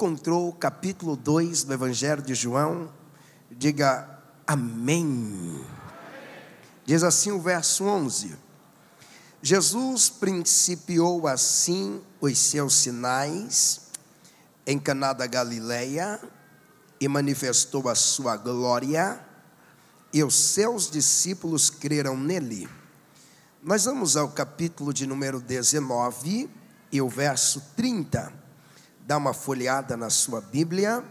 encontrou o capítulo 2 do Evangelho de João, diga amém. Diz assim o verso 11: Jesus principiou assim os seus sinais em Caná da Galileia e manifestou a sua glória, e os seus discípulos creram nele. Nós vamos ao capítulo de número 19 e o verso 30. Dá uma folheada na sua Bíblia,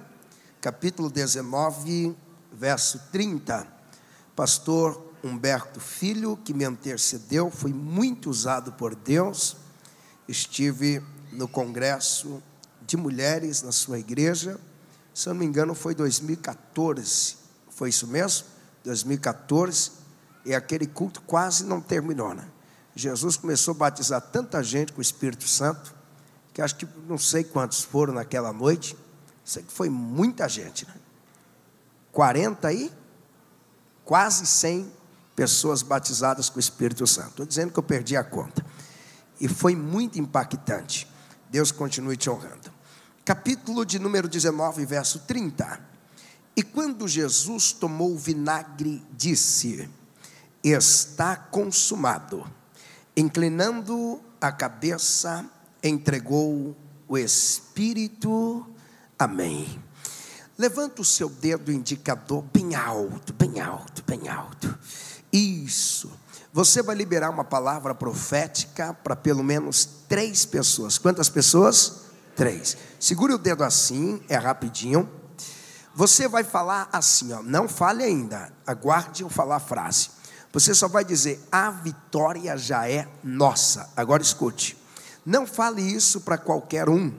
capítulo 19, verso 30. Pastor Humberto Filho, que me antecedeu, foi muito usado por Deus. Estive no congresso de mulheres na sua igreja se eu não me engano, foi 2014. Foi isso mesmo? 2014. E aquele culto quase não terminou, né? Jesus começou a batizar tanta gente com o Espírito Santo, que acho que não sei quantos foram naquela noite. Sei que foi muita gente, né? 40 aí, quase 100 pessoas batizadas com o Espírito Santo. Estou dizendo que eu perdi a conta. E foi muito impactante. Deus continue te honrando capítulo de número 19, verso 30. E quando Jesus tomou o vinagre, disse: Está consumado. Inclinando a cabeça, entregou o Espírito. Amém. Levanta o seu dedo indicador bem alto, bem alto, bem alto. Isso. Você vai liberar uma palavra profética para pelo menos três pessoas. Quantas pessoas? três. Segure o dedo assim, é rapidinho. Você vai falar assim, ó, não fale ainda, aguarde eu falar a frase. Você só vai dizer: a vitória já é nossa. Agora escute. Não fale isso para qualquer um.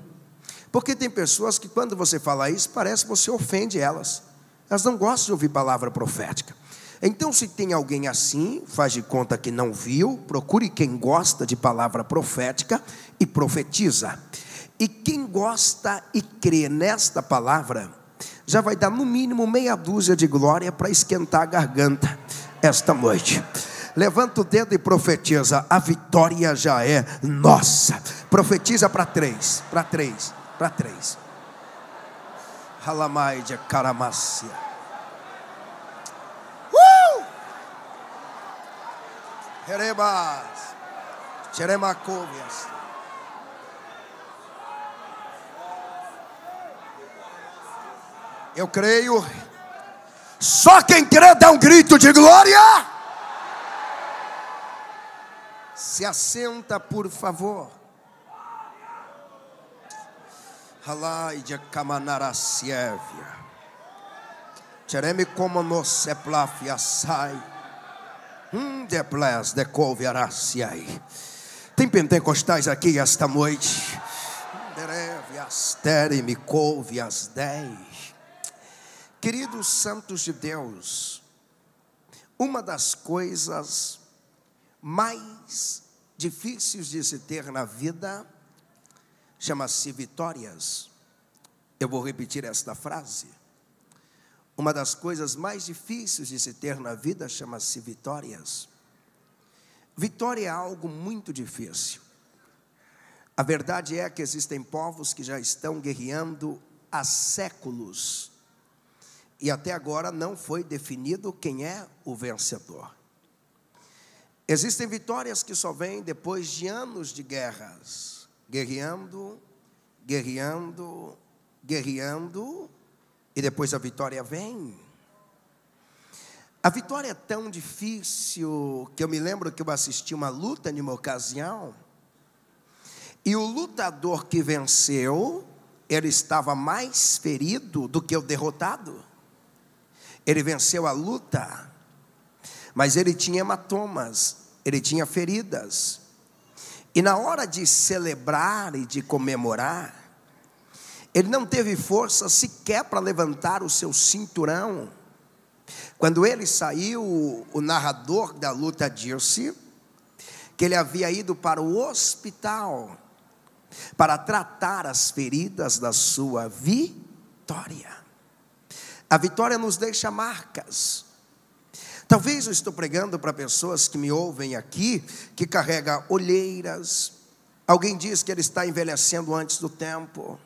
Porque tem pessoas que quando você fala isso, parece que você ofende elas. Elas não gostam de ouvir palavra profética. Então, se tem alguém assim, faz de conta que não viu, procure quem gosta de palavra profética e profetiza. E quem gosta e crê nesta palavra, já vai dar no mínimo meia dúzia de glória para esquentar a garganta esta noite. Levanta o dedo e profetiza: a vitória já é nossa. Profetiza para três, para três, para três. Halamaide caramácia. Uh! Jerebas. Jeremacovias. Eu creio. Só quem crê dá um grito de glória. Se assenta, por favor. Halaidia kamanarasievia. Tereme como no seplafia sai. Hum, de ples de couviaraciai. Tem pentecostais aqui esta noite. Derevias tereme couvias dez. Queridos santos de Deus, uma das coisas mais difíceis de se ter na vida chama-se vitórias. Eu vou repetir esta frase. Uma das coisas mais difíceis de se ter na vida chama-se vitórias. Vitória é algo muito difícil. A verdade é que existem povos que já estão guerreando há séculos e até agora não foi definido quem é o vencedor. Existem vitórias que só vêm depois de anos de guerras, guerreando, guerreando, guerreando, e depois a vitória vem. A vitória é tão difícil que eu me lembro que eu assisti uma luta em uma ocasião, e o lutador que venceu, ele estava mais ferido do que o derrotado. Ele venceu a luta, mas ele tinha hematomas, ele tinha feridas. E na hora de celebrar e de comemorar, ele não teve força sequer para levantar o seu cinturão. Quando ele saiu, o narrador da luta disse que ele havia ido para o hospital para tratar as feridas da sua vitória. A vitória nos deixa marcas. Talvez eu estou pregando para pessoas que me ouvem aqui, que carrega olheiras. Alguém diz que ele está envelhecendo antes do tempo.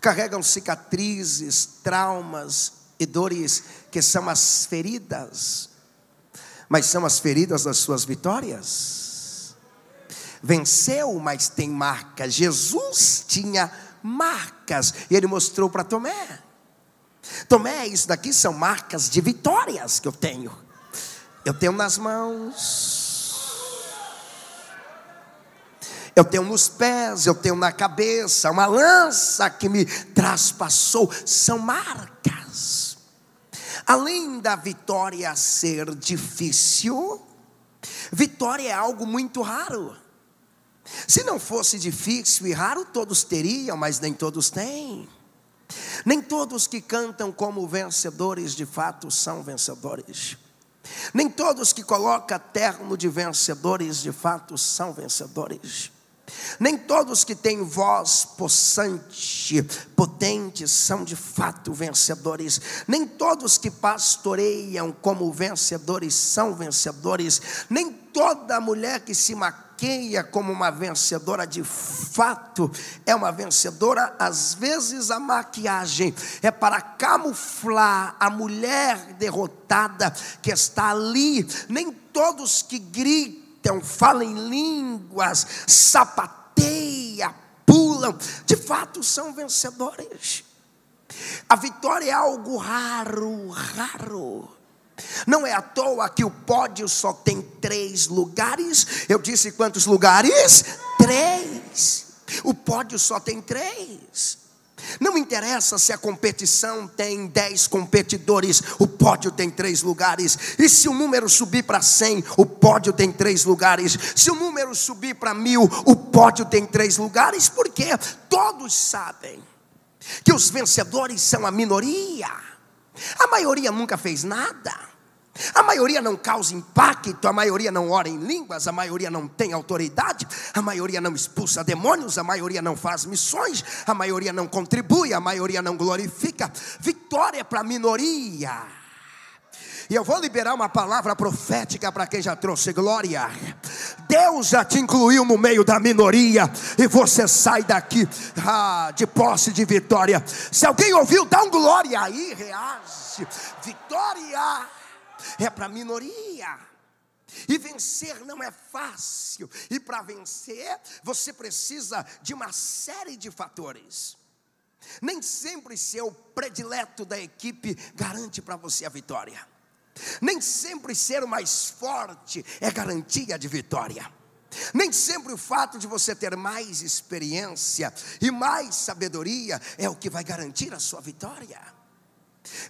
carregam cicatrizes, traumas e dores que são as feridas, mas são as feridas das suas vitórias. Venceu, mas tem marcas. Jesus tinha marcas e ele mostrou para Tomé. Tomé, isso daqui são marcas de vitórias que eu tenho. Eu tenho nas mãos, eu tenho nos pés, eu tenho na cabeça, uma lança que me traspassou, são marcas. Além da vitória ser difícil, vitória é algo muito raro. Se não fosse difícil e raro, todos teriam, mas nem todos têm. Nem todos que cantam como vencedores de fato são vencedores. Nem todos que colocam terno de vencedores de fato são vencedores. Nem todos que têm voz possante, potente, são de fato vencedores. Nem todos que pastoreiam como vencedores são vencedores. Nem toda mulher que se como uma vencedora de fato é uma vencedora. Às vezes a maquiagem é para camuflar a mulher derrotada que está ali. Nem todos que gritam falam línguas, sapateia, pulam, de fato são vencedores. A vitória é algo raro, raro. Não é à toa que o pódio só tem três lugares. Eu disse quantos lugares? Três. O pódio só tem três. Não interessa se a competição tem dez competidores, o pódio tem três lugares. E se o número subir para cem, o pódio tem três lugares. Se o número subir para mil, o pódio tem três lugares, porque todos sabem que os vencedores são a minoria. A maioria nunca fez nada. A maioria não causa impacto, a maioria não ora em línguas, a maioria não tem autoridade, a maioria não expulsa demônios, a maioria não faz missões, a maioria não contribui, a maioria não glorifica. Vitória para a minoria. E eu vou liberar uma palavra profética para quem já trouxe glória. Deus já te incluiu no meio da minoria e você sai daqui ah, de posse de vitória. Se alguém ouviu, dá um glória aí, reage. Vitória é para a minoria. E vencer não é fácil. E para vencer, você precisa de uma série de fatores. Nem sempre ser o predileto da equipe garante para você a vitória. Nem sempre ser o mais forte é garantia de vitória. Nem sempre o fato de você ter mais experiência e mais sabedoria é o que vai garantir a sua vitória.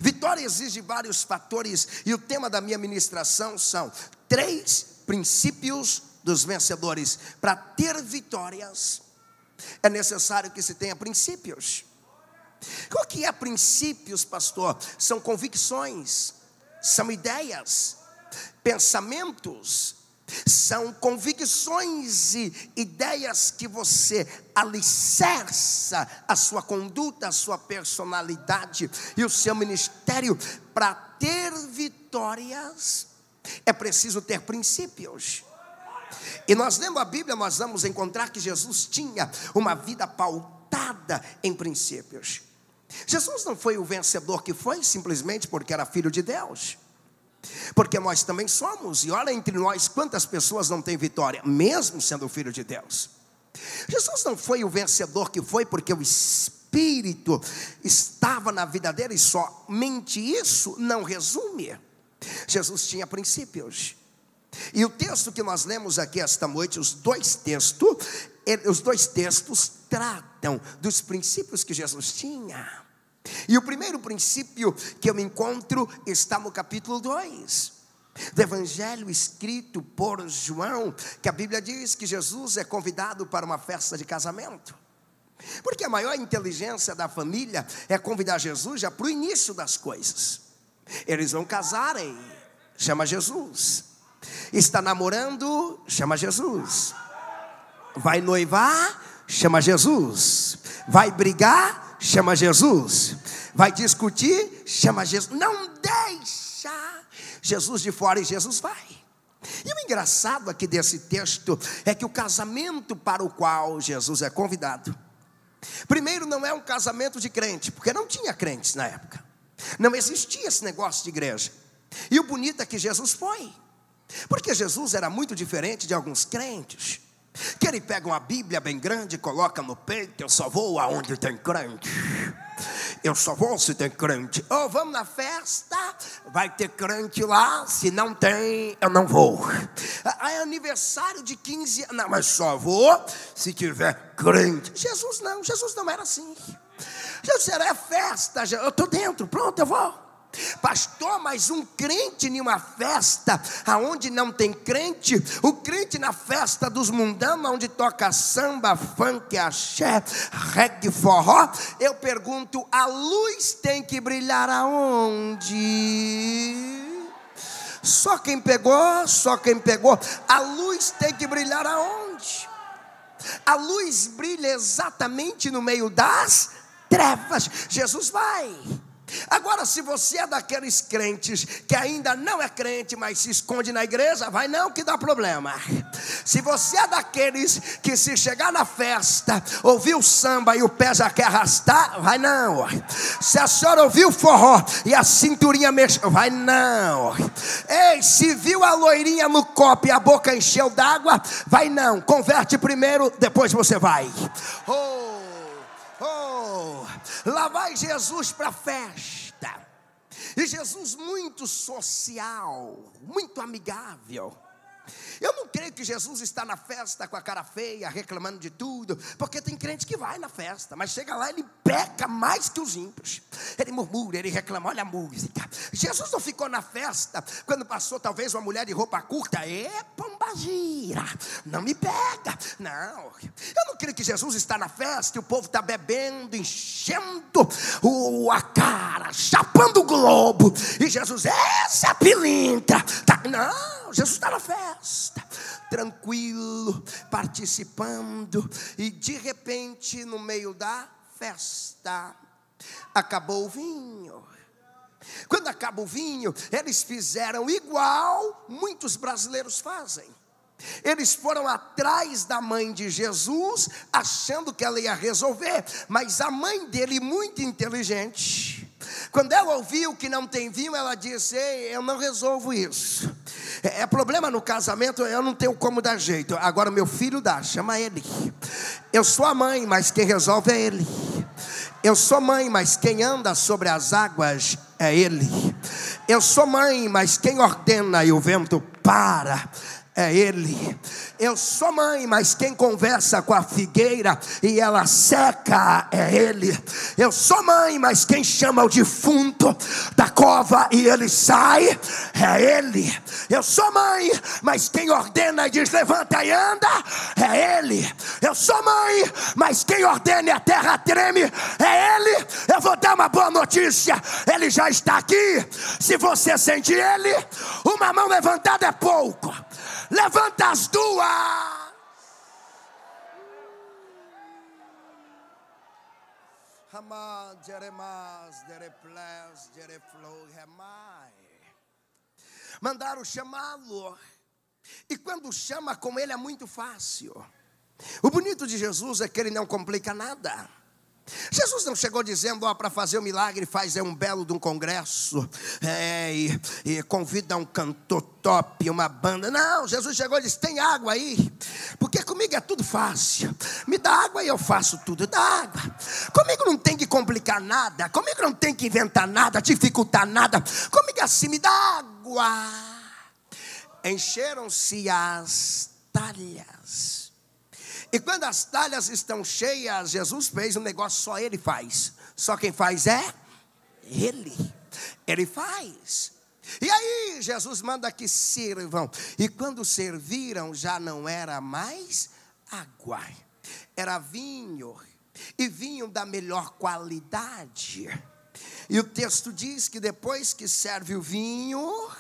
Vitória exige vários fatores, e o tema da minha ministração são três princípios dos vencedores. Para ter vitórias, é necessário que se tenha princípios. O que é princípios, pastor? São convicções, são ideias, pensamentos, são convicções e ideias que você alicerça a sua conduta, a sua personalidade e o seu ministério. Para ter vitórias, é preciso ter princípios. E nós lendo a Bíblia, nós vamos encontrar que Jesus tinha uma vida pautada em princípios. Jesus não foi o vencedor que foi simplesmente porque era filho de Deus. Porque nós também somos, e olha entre nós quantas pessoas não têm vitória, mesmo sendo filho de Deus. Jesus não foi o vencedor que foi porque o Espírito estava na vida dele, e somente isso não resume. Jesus tinha princípios. E o texto que nós lemos aqui esta noite, os dois textos, os dois textos tratam dos princípios que Jesus tinha. E o primeiro princípio que eu encontro está no capítulo 2 do Evangelho escrito por João, que a Bíblia diz que Jesus é convidado para uma festa de casamento. Porque a maior inteligência da família é convidar Jesus já para o início das coisas. Eles vão casarem, chama Jesus. Está namorando, chama Jesus. Vai noivar, chama Jesus. Vai brigar, chama Jesus. Vai discutir, chama Jesus. Não deixa Jesus de fora e Jesus vai. E o engraçado aqui desse texto é que o casamento para o qual Jesus é convidado Primeiro, não é um casamento de crente, porque não tinha crentes na época. Não existia esse negócio de igreja. E o bonito é que Jesus foi. Porque Jesus era muito diferente de alguns crentes. Que ele pega uma Bíblia bem grande, coloca no peito, eu só vou aonde tem crente. Eu só vou se tem crente. Ou oh, vamos na festa, vai ter crente lá, se não tem, eu não vou. É aniversário de 15 anos, não, mas só vou se tiver crente. Jesus não, Jesus não era assim. Jesus era é festa, eu estou dentro, pronto, eu vou. Pastor, mas um crente em uma festa, aonde não tem crente, o crente na festa dos mundanos, onde toca samba, funk, axé, reggae, forró, eu pergunto, a luz tem que brilhar aonde? Só quem pegou, só quem pegou, a luz tem que brilhar aonde? A luz brilha exatamente no meio das trevas. Jesus vai Agora, se você é daqueles crentes que ainda não é crente, mas se esconde na igreja, vai não que dá problema. Se você é daqueles que se chegar na festa, ouviu o samba e o pé já quer arrastar, vai não. Se a senhora ouviu o forró e a cinturinha mexeu, vai não. Ei, se viu a loirinha no copo e a boca encheu d'água, vai não. Converte primeiro, depois você vai. Oh. Lá vai Jesus para a festa. E Jesus muito social, muito amigável. Eu não creio que Jesus está na festa com a cara feia, reclamando de tudo, porque tem crente que vai na festa, mas chega lá ele peca mais que os ímpios. Ele murmura, ele reclama, olha a música. Jesus não ficou na festa quando passou talvez uma mulher de roupa curta, é pombagira, não me pega. Não, eu não creio que Jesus está na festa e o povo está bebendo, enchendo o, a cara, chapando o globo, e Jesus, essa é pilintra. Tá, não, Jesus está na festa, tranquilo, participando, e de repente, no meio da festa, acabou o vinho. Quando acaba o vinho, eles fizeram igual muitos brasileiros fazem. Eles foram atrás da mãe de Jesus, achando que ela ia resolver, mas a mãe dele, muito inteligente, quando ela ouviu que não tem vinho, ela disse: Ei, eu não resolvo isso. É, é problema no casamento, eu não tenho como dar jeito. Agora meu filho dá, chama ele. Eu sou a mãe, mas quem resolve é ele. Eu sou mãe, mas quem anda sobre as águas é ele. Eu sou mãe, mas quem ordena e o vento para é Ele. Eu sou mãe, mas quem conversa com a figueira e ela seca é Ele. Eu sou mãe, mas quem chama o defunto da cova e ele sai é Ele. Eu sou mãe, mas quem ordena e diz levanta e anda é Ele. Eu sou mãe, mas quem ordena e a terra treme é Ele. Eu vou dar uma boa notícia: Ele já está aqui. Se você sente Ele, uma mão levantada é pouco. Levanta as duas. Mandaram chamá-lo. E quando chama com ele é muito fácil. O bonito de Jesus é que ele não complica nada. Jesus não chegou dizendo, ó, para fazer o um milagre, faz é um belo de um congresso, é, e, e, convida um cantor top, uma banda. Não, Jesus chegou e disse: tem água aí, porque comigo é tudo fácil. Me dá água e eu faço tudo. Dá água. Comigo não tem que complicar nada, comigo não tem que inventar nada, dificultar nada. Comigo é assim, me dá água. Encheram-se as talhas e quando as talhas estão cheias, Jesus fez um negócio só ele faz. Só quem faz é ele. Ele faz. E aí Jesus manda que sirvam. E quando serviram, já não era mais água, era vinho. E vinho da melhor qualidade. E o texto diz que depois que serve o vinho,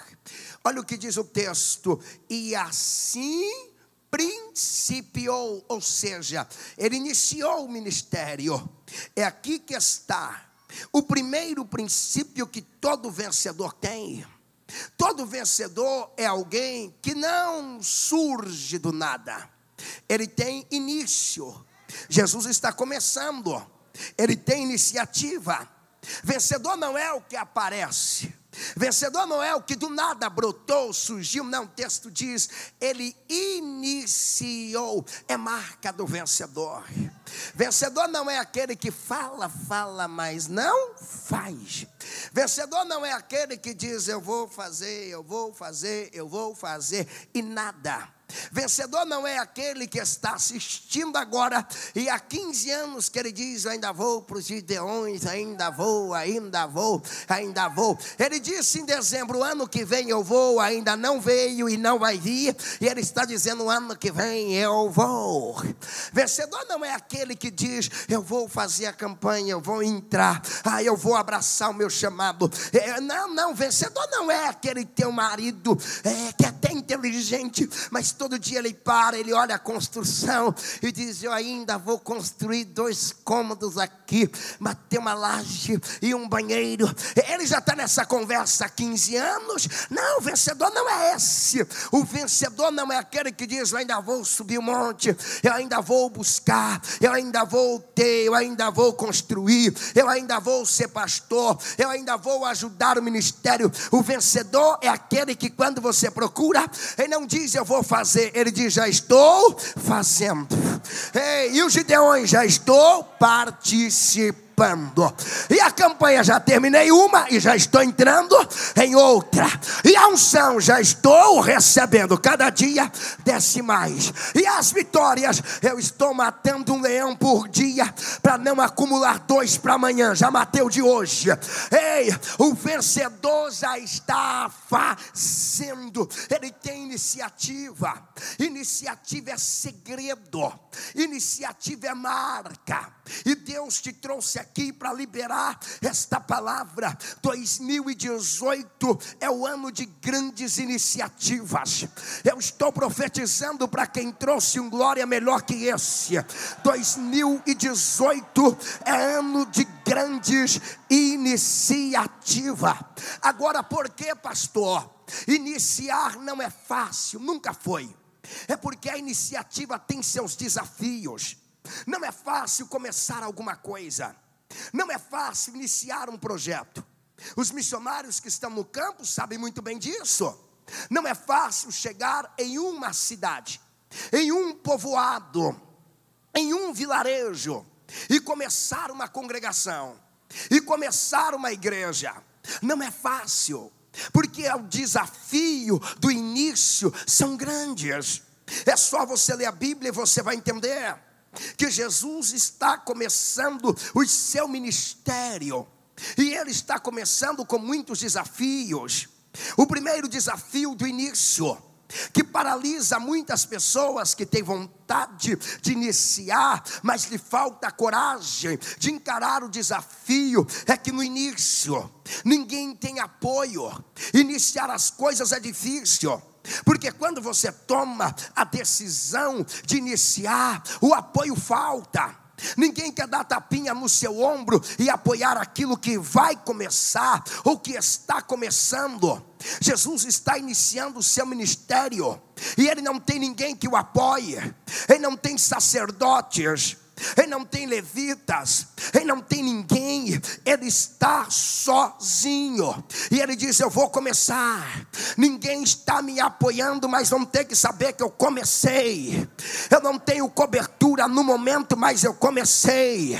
olha o que diz o texto: e assim principiou, ou seja, ele iniciou o ministério. É aqui que está o primeiro princípio que todo vencedor tem. Todo vencedor é alguém que não surge do nada. Ele tem início. Jesus está começando, ele tem iniciativa. Vencedor não é o que aparece, Vencedor não é o que do nada brotou, surgiu, não, o texto diz, ele iniciou, é marca do vencedor. Vencedor não é aquele que fala, fala, mas não faz. Vencedor não é aquele que diz, eu vou fazer, eu vou fazer, eu vou fazer, e nada Vencedor não é aquele que está assistindo agora e há 15 anos que ele diz: ainda vou para os Gideões, ainda vou, ainda vou, ainda vou. Ele disse em dezembro: Ano que vem eu vou, ainda não veio e não vai vir. E ele está dizendo: Ano que vem eu vou. Vencedor não é aquele que diz: Eu vou fazer a campanha, eu vou entrar, ah, eu vou abraçar o meu chamado. É, não, não, vencedor não é aquele teu marido é, que é até inteligente, mas todo dia ele para, ele olha a construção e diz: Eu ainda vou construir dois cômodos aqui, bater uma laje e um banheiro. Ele já está nessa conversa há 15 anos. Não, o vencedor não é esse. O vencedor não é aquele que diz: Eu ainda vou subir o um monte, eu ainda vou buscar, eu ainda vou ter, eu ainda vou construir, eu ainda vou ser pastor, eu ainda vou ajudar o ministério. O vencedor é aquele que, quando você procura, ele não diz: Eu vou fazer fazer? Ele diz: Já estou fazendo. Ei, e os Gideões? Já estou participando E a campanha já terminei uma e já estou entrando em outra. E a unção já estou recebendo. Cada dia desce mais. E as vitórias, eu estou matando um leão por dia para não acumular dois para amanhã. Já matei o de hoje. Ei, o vencedor já está fazendo. Ele tem iniciativa. Iniciativa é segredo. Iniciativa é marca. E Deus te trouxe aqui para liberar esta palavra. 2018 é o ano de grandes iniciativas. Eu estou profetizando para quem trouxe um glória melhor que esse. 2018 é ano de grandes iniciativas. Agora, por que, pastor? Iniciar não é fácil, nunca foi. É porque a iniciativa tem seus desafios. Não é fácil começar alguma coisa. Não é fácil iniciar um projeto. Os missionários que estão no campo sabem muito bem disso. Não é fácil chegar em uma cidade, em um povoado, em um vilarejo e começar uma congregação e começar uma igreja. Não é fácil, porque o desafio do início são grandes. É só você ler a Bíblia e você vai entender que Jesus está começando o seu ministério. E ele está começando com muitos desafios. O primeiro desafio do início, que paralisa muitas pessoas que têm vontade de iniciar, mas lhe falta coragem de encarar o desafio, é que no início ninguém tem apoio. Iniciar as coisas é difícil. Porque quando você toma a decisão de iniciar, o apoio falta. Ninguém quer dar tapinha no seu ombro e apoiar aquilo que vai começar ou que está começando. Jesus está iniciando o seu ministério e ele não tem ninguém que o apoie, ele não tem sacerdotes, ele não tem levitas, ele não tem ninguém, ele está sozinho. E ele diz: Eu vou começar. Ninguém está me apoiando, mas vão ter que saber que eu comecei. Eu não tenho cobertura no momento, mas eu comecei.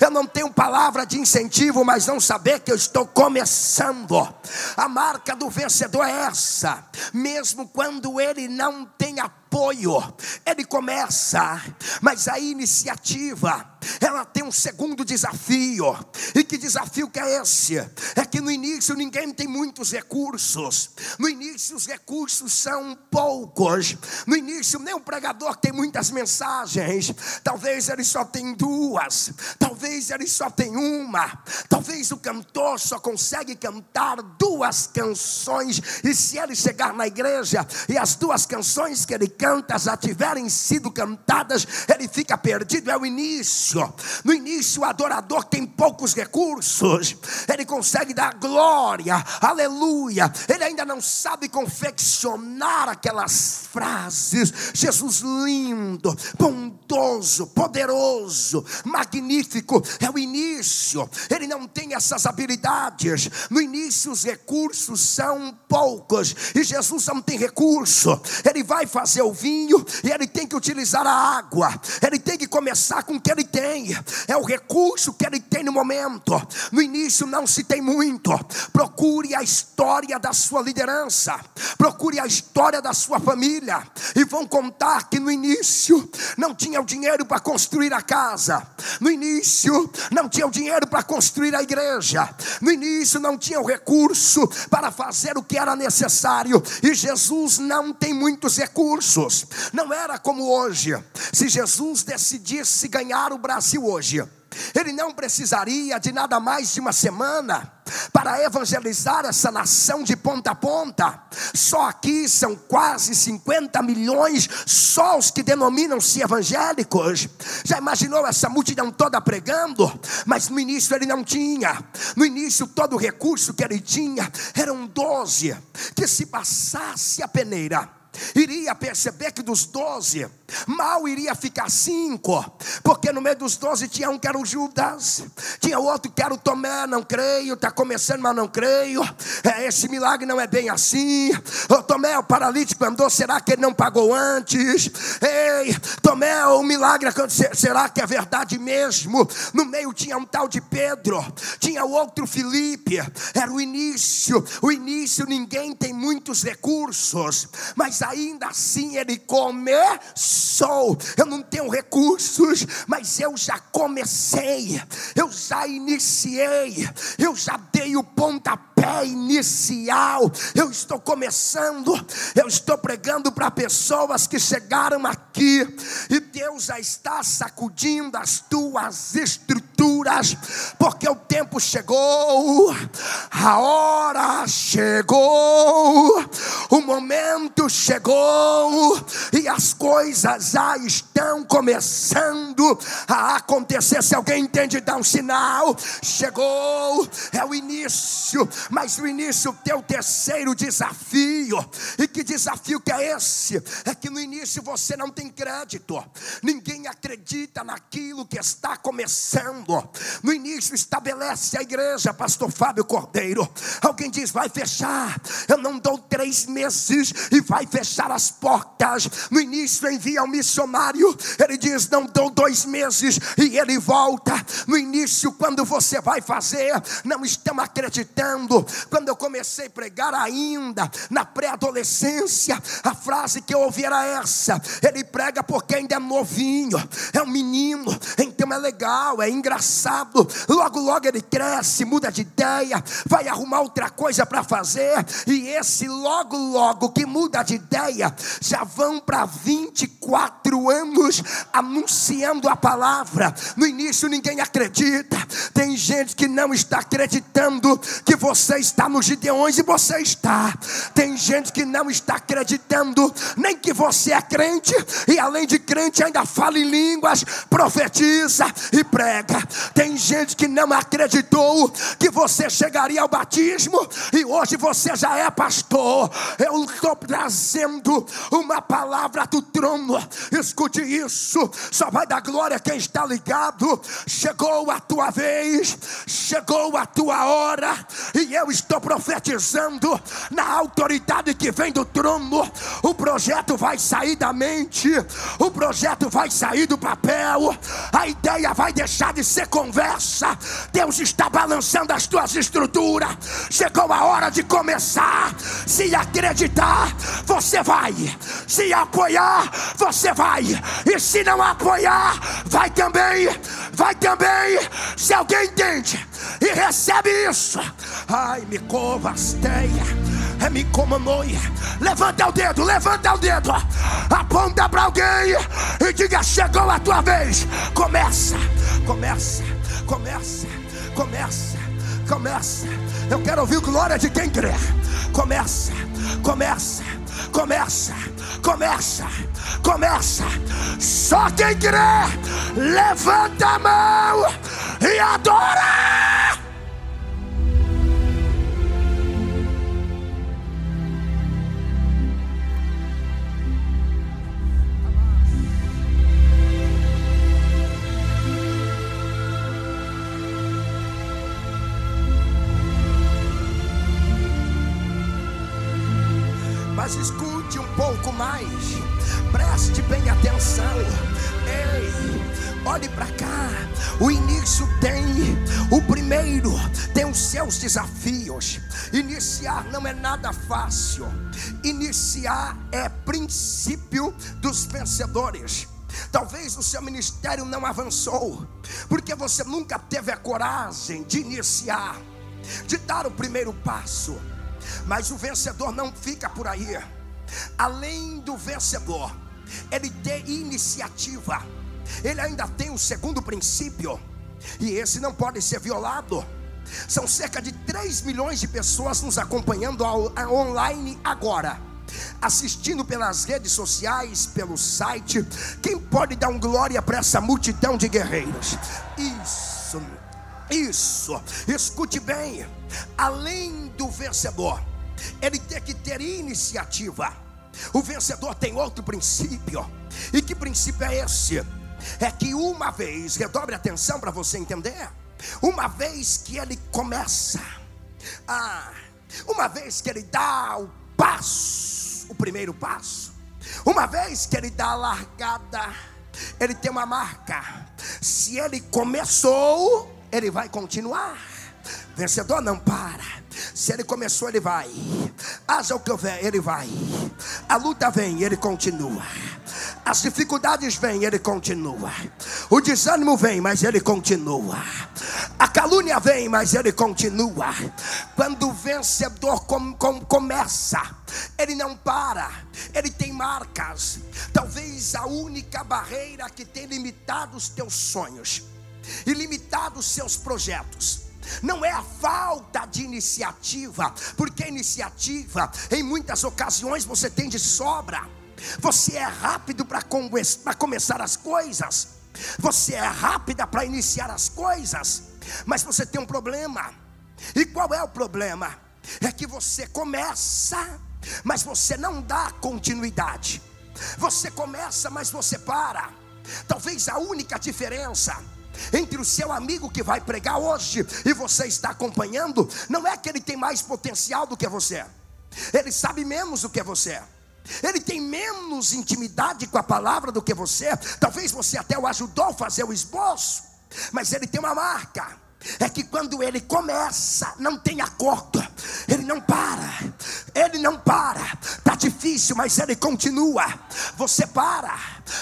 Eu não tenho palavra de incentivo, mas não saber que eu estou começando. A marca do vencedor é essa, mesmo quando ele não tem apoio apoio, ele começa, mas a iniciativa ela tem um segundo desafio. E que desafio que é esse? É que no início ninguém tem muitos recursos. No início os recursos são poucos. No início nem o pregador tem muitas mensagens. Talvez ele só tem duas. Talvez ele só tem uma. Talvez o cantor só consegue cantar duas canções. E se ele chegar na igreja e as duas canções que ele canta tantas já tiverem sido cantadas, ele fica perdido. É o início. No início, o adorador tem poucos recursos, ele consegue dar glória, aleluia. Ele ainda não sabe confeccionar aquelas frases. Jesus lindo, bondoso, poderoso, magnífico. É o início. Ele não tem essas habilidades. No início, os recursos são poucos. E Jesus não tem recurso. Ele vai fazer o vinho e ele tem que utilizar a água. Ele tem que começar com o que ele tem. É o recurso que ele tem no momento. No início não se tem muito. Procure a história da sua liderança. Procure a história da sua família. E vão contar que no início não tinha o dinheiro para construir a casa. No início não tinha o dinheiro para construir a igreja. No início não tinha o recurso para fazer o que era necessário. E Jesus não tem muitos recursos. Não era como hoje. Se Jesus decidisse ganhar o Brasil hoje, ele não precisaria de nada mais de uma semana para evangelizar essa nação de ponta a ponta. Só aqui são quase 50 milhões, só os que denominam-se evangélicos. Já imaginou essa multidão toda pregando? Mas no início ele não tinha. No início, todo o recurso que ele tinha eram 12. Que se passasse a peneira iria perceber que dos doze, mal iria ficar cinco, porque no meio dos doze tinha um que era o Judas, tinha outro que era o Tomé, não creio, está começando, mas não creio, é, esse milagre não é bem assim. O Tomé, o paralítico andou, será que ele não pagou antes? Ei, Tomé, o milagre aconteceu, será que é verdade mesmo? No meio tinha um tal de Pedro, tinha outro Felipe, era o início, o início ninguém tem muitos recursos, mas ainda assim ele começou. Eu não tenho recursos, mas eu já comecei, eu já iniciei, eu já dei o pontapé inicial. Eu estou começando, eu estou pregando para pessoas que chegaram aqui e Deus já está sacudindo as tuas estruturas, porque o tempo chegou, a hora chegou, o momento chegou e as coisas já estão começando a acontecer. Se alguém entende, dá um sinal. Chegou, é o início, mas o início, teu terceiro desafio. E que desafio que é esse? É que no início você não tem crédito, ninguém acredita naquilo que está começando. No início, estabelece a igreja, Pastor Fábio Cordeiro. Alguém diz, vai fechar. Eu não dou três meses e vai fechar fechar as portas. No início envia um missionário, ele diz: Não dou dois meses, e ele volta. No início, quando você vai fazer, não estão acreditando. Quando eu comecei a pregar ainda, na pré-adolescência, a frase que eu ouvi era essa: Ele prega porque ainda é novinho, é um menino, então é legal, é engraçado. Logo, logo ele cresce, muda de ideia, vai arrumar outra coisa para fazer, e esse logo, logo que muda de ideia já vão para 24 anos anunciando a palavra. No início ninguém acredita. Tem gente que não está acreditando que você está nos Gideões e você está. Tem gente que não está acreditando nem que você é crente e além de crente ainda fala em línguas, profetiza e prega. Tem gente que não acreditou que você chegaria ao batismo e hoje você já é pastor. Eu estou trazendo uma palavra do trono. Escute isso, só vai dar glória quem está ligado. Chegou a tua vez, chegou a tua hora, e eu estou profetizando na autoridade que vem do trono. O projeto vai sair da mente, o projeto vai sair do papel, a ideia vai deixar de ser conversa. Deus está balançando as tuas estruturas. Chegou a hora de começar. Se acreditar, você vai. Se apoiar, você vai. E se não apoiar, vai também. Vai também. Se alguém entende e recebe isso, ai, me covasteia é me comonoia. Levanta o dedo, levanta o dedo, aponta para alguém e diga: chegou a tua vez. Começa, começa, começa, começa Começa. Eu quero ouvir glória de quem crê. Começa, começa, começa, começa, começa. Só quem crê, levanta a mão e adora. Mas escute um pouco mais, preste bem atenção. Ei, olhe para cá. O início tem, o primeiro tem os seus desafios. Iniciar não é nada fácil. Iniciar é princípio dos vencedores. Talvez o seu ministério não avançou, porque você nunca teve a coragem de iniciar, de dar o primeiro passo. Mas o vencedor não fica por aí. Além do vencedor, ele tem iniciativa. Ele ainda tem o segundo princípio, e esse não pode ser violado. São cerca de 3 milhões de pessoas nos acompanhando online agora assistindo pelas redes sociais, pelo site. Quem pode dar um glória para essa multidão de guerreiros? Isso, isso, escute bem. Além do vencedor, ele tem que ter iniciativa. O vencedor tem outro princípio. E que princípio é esse? É que uma vez, redobre atenção para você entender. Uma vez que ele começa, ah, uma vez que ele dá o passo, o primeiro passo, uma vez que ele dá a largada, ele tem uma marca. Se ele começou, ele vai continuar. Vencedor não para. Se ele começou, ele vai. Haja o que houver, ele vai. A luta vem, ele continua. As dificuldades vêm, ele continua. O desânimo vem, mas ele continua. A calúnia vem, mas ele continua. Quando o vencedor com, com, começa, ele não para, ele tem marcas. Talvez a única barreira que tem limitado os teus sonhos e limitado os seus projetos não é a falta de iniciativa, porque iniciativa, em muitas ocasiões, você tem de sobra. Você é rápido para começar as coisas, você é rápida para iniciar as coisas, mas você tem um problema. E qual é o problema? É que você começa, mas você não dá continuidade. Você começa, mas você para. Talvez a única diferença entre o seu amigo que vai pregar hoje e você está acompanhando, não é que ele tem mais potencial do que você, ele sabe menos do que você. Ele tem menos intimidade com a palavra do que você. Talvez você até o ajudou a fazer o esboço, mas ele tem uma marca é que quando ele começa, não tem acordo, ele não para, ele não para, está difícil, mas ele continua. Você para,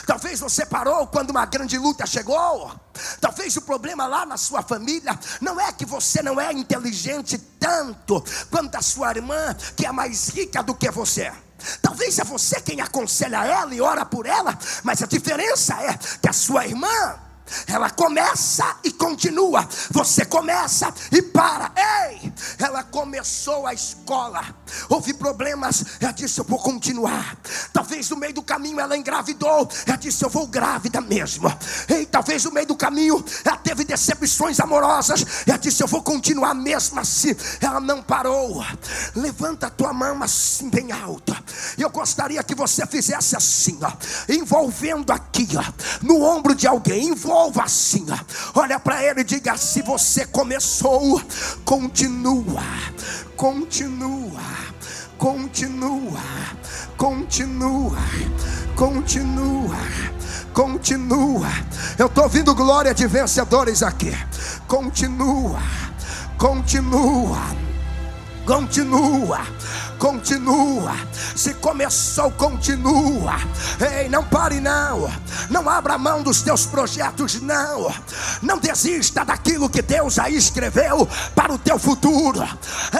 talvez você parou quando uma grande luta chegou, talvez o problema lá na sua família não é que você não é inteligente tanto quanto a sua irmã, que é mais rica do que você. Talvez é você quem aconselha ela e ora por ela, mas a diferença é que a sua irmã ela começa e continua. Você começa e para. Ei, ela começou a escola. Houve problemas. Ela disse: Eu vou continuar. Talvez no meio do caminho ela engravidou. Ela disse: Eu vou grávida mesmo. Ei, talvez no meio do caminho ela teve decepções amorosas. Ela disse: Eu vou continuar mesmo assim. Ela não parou. Levanta a tua mão assim bem alta. Eu gostaria que você fizesse assim, ó, envolvendo aqui, ó, no ombro de alguém. Envolvendo envolva assim. Olha para ele e diga: se você começou, continua, continua, continua, continua, continua, continua. Eu estou ouvindo glória de vencedores aqui. Continua, continua continua, continua. Se começou, continua. Ei, não pare não. Não abra mão dos teus projetos não. Não desista daquilo que Deus já escreveu para o teu futuro.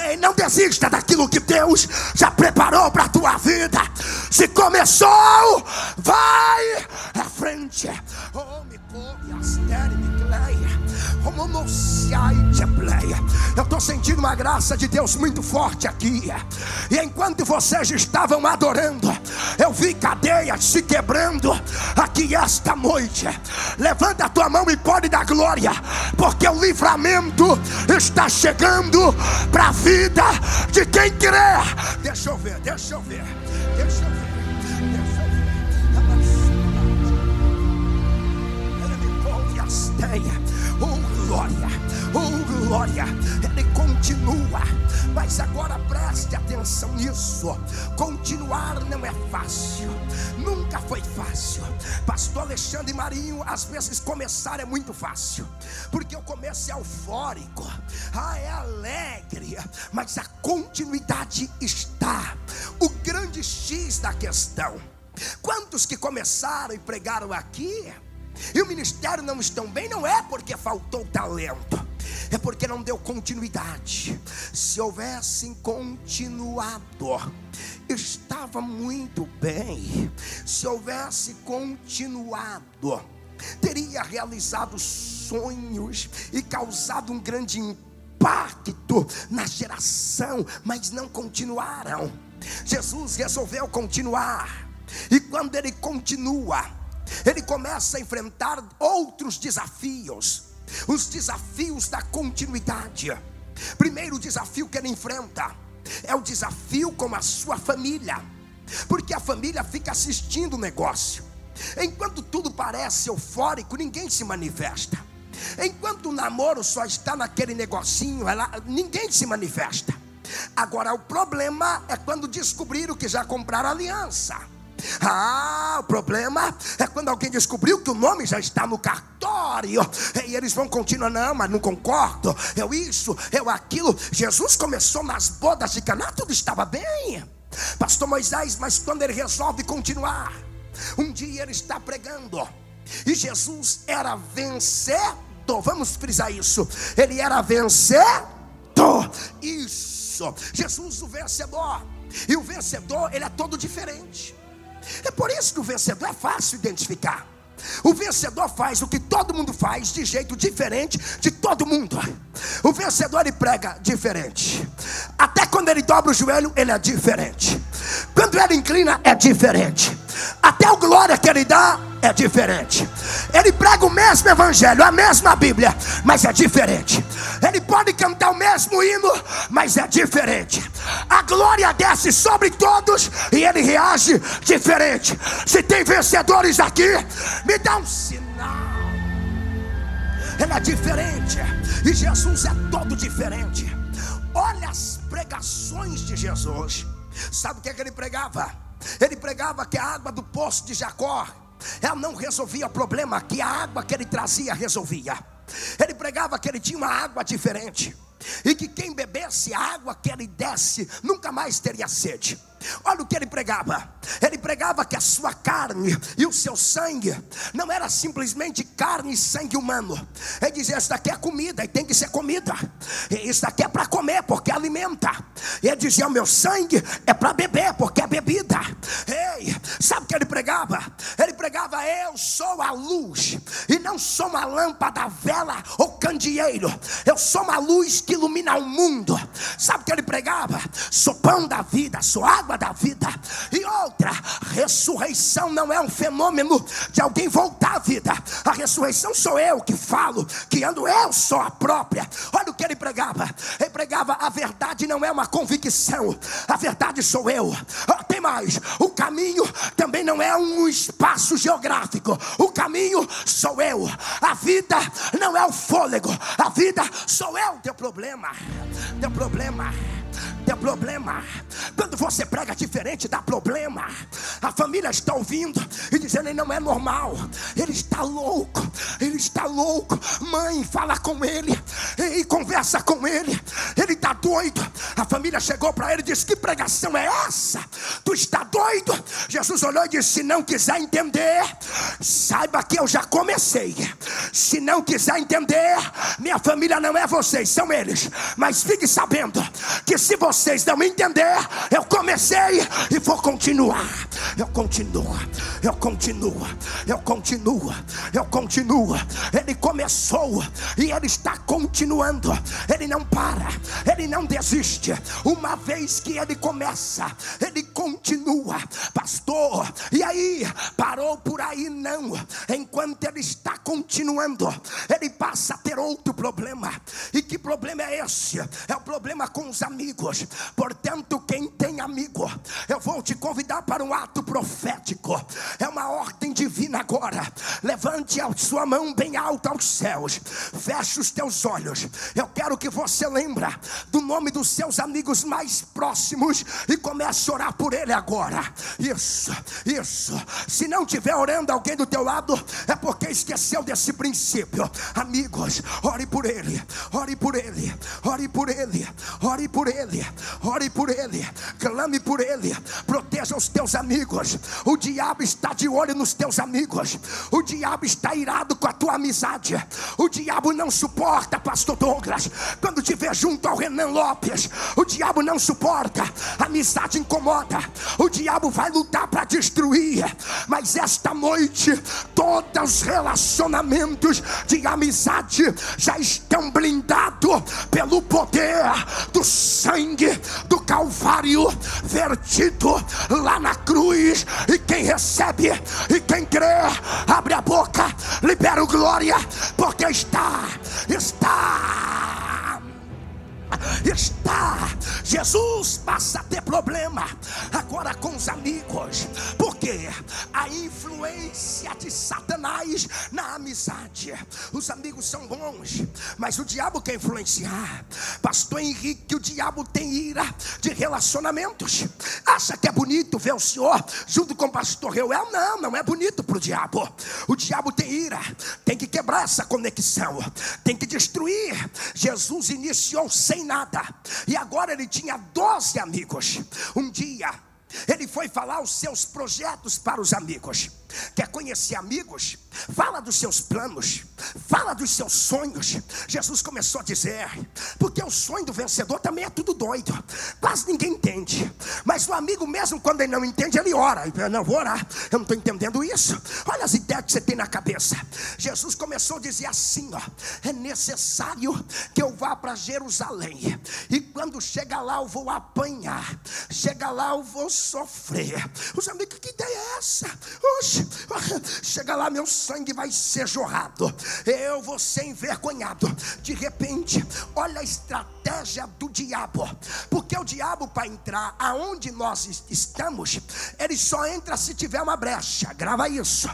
Ei, não desista daquilo que Deus já preparou para a tua vida. Se começou, vai à frente. Oh, me poupe, me Eu estou sentindo uma graça de Deus muito forte aqui. E enquanto vocês estavam adorando, eu vi cadeias se quebrando aqui esta noite. Levanta a tua mão e pode dar glória, porque o livramento está chegando para a vida de quem crê. Deixa eu ver, deixa eu ver, deixa eu ver. Oh glória, oh glória, ele continua, mas agora preste atenção nisso. Continuar não é fácil, nunca foi fácil. Pastor Alexandre Marinho, às vezes começar é muito fácil, porque o começo é eufórico, ah, é alegre, mas a continuidade está. O grande X da questão. Quantos que começaram e pregaram aqui? E o ministério não estão bem, não é porque faltou talento, é porque não deu continuidade. Se houvessem continuado, estava muito bem. Se houvesse continuado, teria realizado sonhos e causado um grande impacto na geração, mas não continuaram. Jesus resolveu continuar, e quando ele continua, ele começa a enfrentar outros desafios, os desafios da continuidade. Primeiro desafio que ele enfrenta é o desafio com a sua família, porque a família fica assistindo o negócio. Enquanto tudo parece eufórico, ninguém se manifesta. Enquanto o namoro só está naquele negocinho, ela, ninguém se manifesta. Agora o problema é quando descobriram que já compraram aliança. Ah, o problema é quando alguém descobriu que o nome já está no cartório. E eles vão continuar, não, mas não concordo. Eu isso, eu aquilo. Jesus começou nas bodas de Caná, tudo estava bem. Pastor Moisés, mas quando ele resolve continuar, um dia ele está pregando. E Jesus era vencedor. Vamos frisar isso. Ele era vencedor. Isso. Jesus o vencedor. E o vencedor, ele é todo diferente. É por isso que o vencedor é fácil identificar. O vencedor faz o que todo mundo faz de jeito diferente de todo mundo. O vencedor ele prega diferente. Até quando ele dobra o joelho, ele é diferente. Quando ele inclina, é diferente. Até o glória que ele dá é diferente. Ele prega o mesmo evangelho, a mesma Bíblia, mas é diferente. Ele pode cantar o mesmo hino, mas é diferente. A glória desce sobre todos e ele reage diferente. Se tem vencedores aqui, me dá um sinal. Ele é diferente. E Jesus é todo diferente. Olha as pregações de Jesus. Sabe o que, é que ele pregava? Ele pregava que a água do poço de Jacó ela não resolvia o problema que a água que ele trazia resolvia. Ele pregava que ele tinha uma água diferente e que quem bebesse a água que ele desse nunca mais teria sede. Olha o que ele pregava. Ele pregava que a sua carne e o seu sangue não era simplesmente carne e sangue humano. Ele dizia: Isso daqui é comida e tem que ser comida. Isso daqui é para comer porque alimenta. Ele dizia: O meu sangue é para beber porque é bebida. Ei, sabe o que ele pregava? Ele pregava: Eu sou a luz e não sou uma lâmpada, vela ou candeeiro. Eu sou uma luz que ilumina o mundo. Sabe o que ele pregava? Sou pão da vida, sou água da vida. E outra, ressurreição não é um fenômeno de alguém voltar à vida. A ressurreição sou eu que falo, que ando eu sou a própria. Olha o que ele pregava. Ele pregava a verdade não é uma convicção. A verdade sou eu. Oh, tem mais. O caminho também não é um espaço geográfico. O caminho sou eu. A vida não é o fôlego. A vida sou eu. Teu problema. Teu problema tem problema. Quando você prega diferente, dá problema. A família está ouvindo e dizendo: ele não é normal, ele está louco, ele está louco. Mãe, fala com ele e conversa com ele, ele está doido. A família chegou para ele e disse: Que pregação é essa? Tu está doido? Jesus olhou e disse: Se não quiser entender, saiba que eu já comecei. Se não quiser entender, minha família não é vocês, são eles. Mas fique sabendo que se vocês não entender, eu comecei e vou continuar. Eu continuo, eu continuo, eu continuo, eu continuo. Ele começou e ele está continuando. Ele não para, ele não desiste. Uma vez que ele começa, ele continua, pastor. E aí, parou por aí? Não. Enquanto ele está continuando, ele passa a ter outro problema. E que problema é esse? É o problema com os amigos. Portanto, quem tem amigo, eu vou te convidar para um ato profético. É uma ordem divina agora. Levante a sua mão bem alta aos céus. Feche os teus olhos. Eu quero que você lembra do nome dos seus amigos mais próximos e comece a orar por ele agora. Isso, isso. Se não tiver orando alguém do teu lado, é porque esqueceu desse princípio. Amigos, ore por ele. Ore por ele. Ore por ele. Ore por ele. Ore por ele. Clame por ele. Proteja os teus amigos. O diabo está de olho nos teus amigos. O diabo está irado com a tua amizade. O diabo não suporta, pastor Douglas, quando te vê junto ao Renan Lopes. O diabo não suporta. A amizade incomoda. O diabo vai lutar para destruir. Mas esta noite, todos os relacionamentos de amizade já estão blindados pelo poder do sangue do Calvário vertido lá na cruz. E quem recebe e quem crê, abre a boca, libera o glória, porque está, está está. Jesus passa a ter problema agora com os amigos, porque a influência de Satanás na amizade. Os amigos são bons, mas o diabo quer influenciar. Pastor Henrique, o diabo tem ira de relacionamentos. Acha que é bonito ver o senhor junto com o pastor Reuel? Não, não é bonito para o diabo. O diabo tem ira, tem que quebrar essa conexão, tem que destruir. Jesus iniciou sem nada. E agora ele tinha doze amigos. Um dia ele foi falar os seus projetos para os amigos. Quer conhecer amigos? Fala dos seus planos, fala dos seus sonhos. Jesus começou a dizer, porque o sonho do vencedor também é tudo doido, quase ninguém entende. Mas o amigo, mesmo quando ele não entende, ele ora. Eu não vou orar, eu não estou entendendo isso. Olha as ideias que você tem na cabeça. Jesus começou a dizer assim: ó, é necessário que eu vá para Jerusalém, e quando chegar lá eu vou apanhar, chega lá eu vou sofrer. Os amigos, que ideia é essa? Oxe, chega lá, meu sangue vai ser jorrado, eu vou ser envergonhado. De repente, olha a estratégia do diabo, porque o diabo, para entrar aonde nós estamos, ele só entra se tiver uma brecha. Grava isso.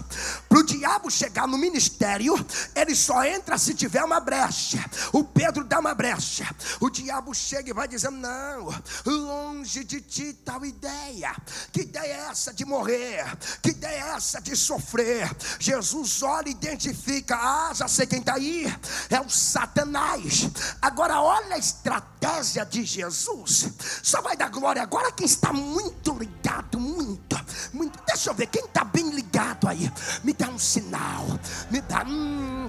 Para o diabo chegar no ministério, ele só entra se tiver uma brecha. O Pedro dá uma brecha. O diabo chega e vai dizendo: Não, longe de ti tal ideia. Que ideia é essa de morrer? Que ideia é essa de sofrer? Jesus olha e identifica: Ah, já sei quem está aí. É o Satanás. Agora, olha a estratégia de Jesus. Só vai dar glória agora quem está muito ligado, muito, muito. Deixa eu ver quem está bem ligado aí. Me dá um sinal. Me dá. Hum,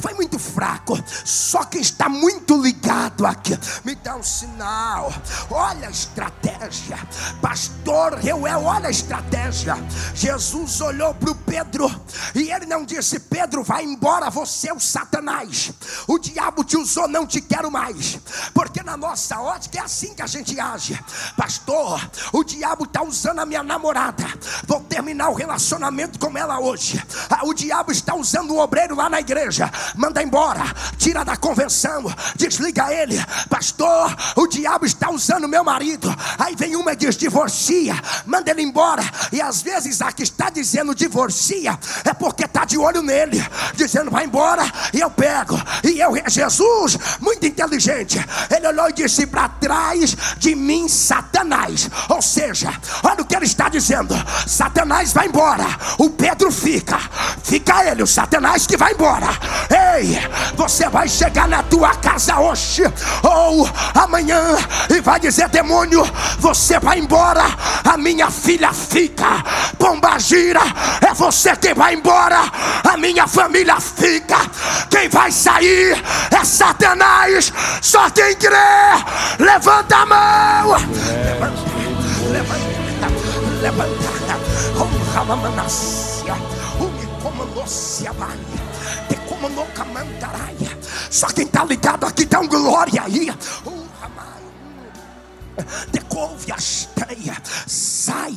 foi muito fraco. Só quem está muito ligado aqui, me dá um sinal. Olha a estratégia, Pastor Reuel, olha a estratégia. Jesus olhou para o Pedro e ele não disse: Pedro, vai embora, você é o Satanás. O diabo te usou, não te quero mais. Porque na nossa ótica é assim que a gente age, Pastor. O diabo está usando a minha namorada. Vou terminar o relacionamento com ela hoje. Ah, o diabo está usando um obreiro lá na igreja manda embora, tira da convenção, desliga ele, pastor. O diabo está usando meu marido. Aí vem uma e diz: divorcia, manda ele embora. E às vezes a que está dizendo divorcia é porque está de olho nele, dizendo vai embora e eu pego. E eu, Jesus, muito inteligente, ele olhou e disse: para trás de mim, Satanás. Ou seja, olha o que ele está dizendo: Satanás vai embora, o Pedro fica, fica ele, o Satanás que vai embora. Ei, você vai chegar na tua casa hoje ou amanhã e vai dizer: demônio, você vai embora, a minha filha fica. Pomba gira, é você que vai embora, a minha família fica. Quem vai sair é Satanás. Só quem crê, levanta a mão. Levanta, levanta, levanta. Oh, Só quem está ligado aqui dá um glória aí. Decouve a esteia, sai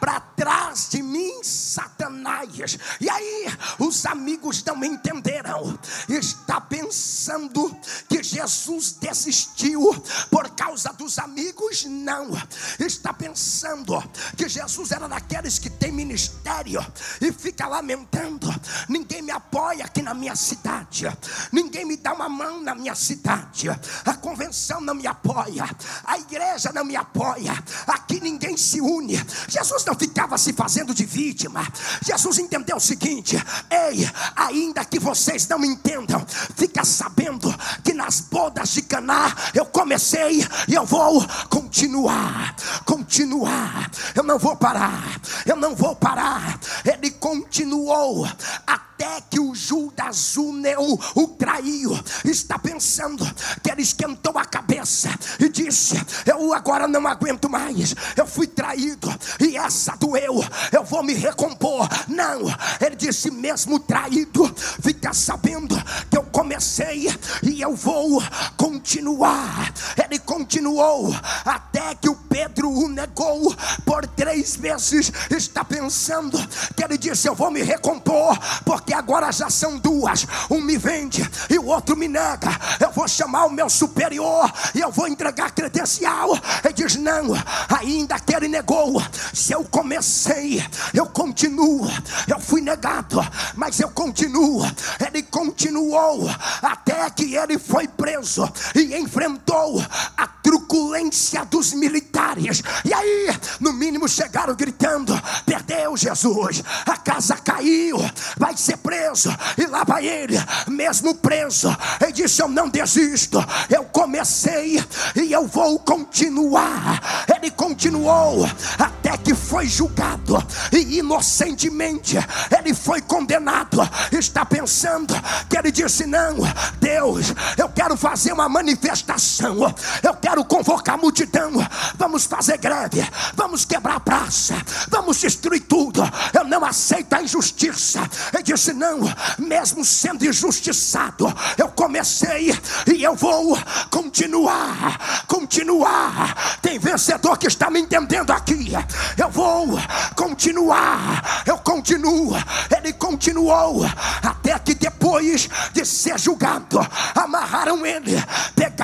para trás de mim, Satanás. E aí, os amigos não entenderam. Está pensando que Jesus desistiu por causa dos amigos? Não. Está pensando que Jesus era daqueles que tem ministério e fica lamentando. Ninguém me apoia aqui na minha cidade. Ninguém me dá uma mão na minha cidade. A convenção não me apoia. A igreja não me apoia. Aqui ninguém se une. Jesus não ficava se fazendo de vítima. Jesus entendeu o seguinte: ei, ainda que vocês não entendam, fica sabendo que nas bodas de Caná eu comecei e eu vou continuar, continuar. Eu não vou parar, eu não vou parar. Ele continuou até que o Judas Uneu o traiu. Está pensando que ele esquentou a cabeça e disse: Eu agora não aguento mais. Eu fui traído e essa doeu. Eu vou me recompor. Não, ele disse: Mesmo traído, fica sabendo que eu comecei e eu vou continuar. Ele continuou até que o Pedro o negou por três vezes. Está pensando que ele disse: Eu vou me recompor, porque agora já são duas. Um me vende e o outro me nega. Eu vou chamar o meu superior e eu vou entregar credencial. Ele diz: Não, ainda ele negou. Se eu comecei, eu continuo. Eu fui negado, mas eu continuo. Ele continuou até que ele foi preso e enfrentou a truculência dos militares. E aí, no mínimo, chegaram gritando: Perdeu Jesus, a casa caiu, vai ser preso. E lá vai ele, mesmo preso. Ele disse: Eu não desisto, eu comecei e eu vou continuar. Ele continuou até que foi julgado e inocentemente ele foi condenado. Está pensando que ele disse: Não, Deus, eu quero fazer uma manifestação, eu quero convocar a multidão. Vamos fazer greve, vamos quebrar a praça, vamos destruir tudo. Eu não aceito a injustiça. Ele disse: Não, mesmo sendo injustiçado, eu comecei e eu vou continuar, continuar. Tem vencedor que está me entendendo aqui. Eu vou continuar, eu continuo. Ele continuou até que depois de ser julgado, amarraram ele,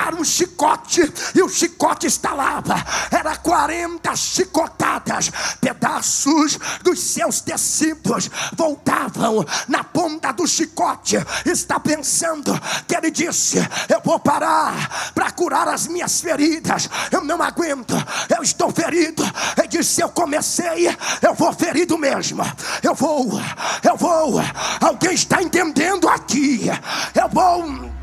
pegaram um chicote e o chicote estalava. Era 40 chicotadas, pedaços dos seus tecidos voltavam na ponta do chicote. Está pensando que ele disse: Eu vou parar para curar as minhas feridas. Eu não aguento, eu estou ferido. Ele disse: Eu comecei, eu vou ferido mesmo. Eu vou, eu vou. Alguém está entendendo aqui? Eu vou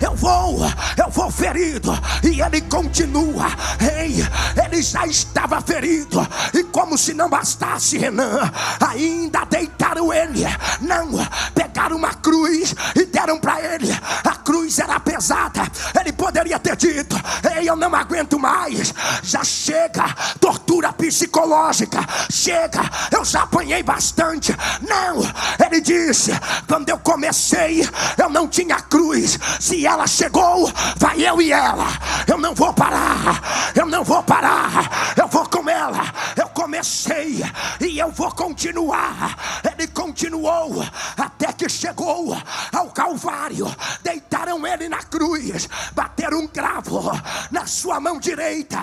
eu vou, eu vou ferido. E ele continua. Ei, ele já estava ferido. E como se não bastasse, Renan, ainda deitaram ele. Não, pegaram uma cruz e deram para ele. A cruz era pesada. Ele poderia ter dito: Ei, eu não aguento mais. Já chega, tortura psicológica. Chega, eu já apanhei bastante. Não, ele disse: Quando eu comecei, eu não tinha cruz se ela chegou, vai eu e ela. Eu não vou parar. Eu não vou parar. Eu vou com ela. Eu comecei e eu vou continuar. Ele continuou até que chegou ao Calvário. Deitaram ele na cruz, bateram um cravo na sua mão direita,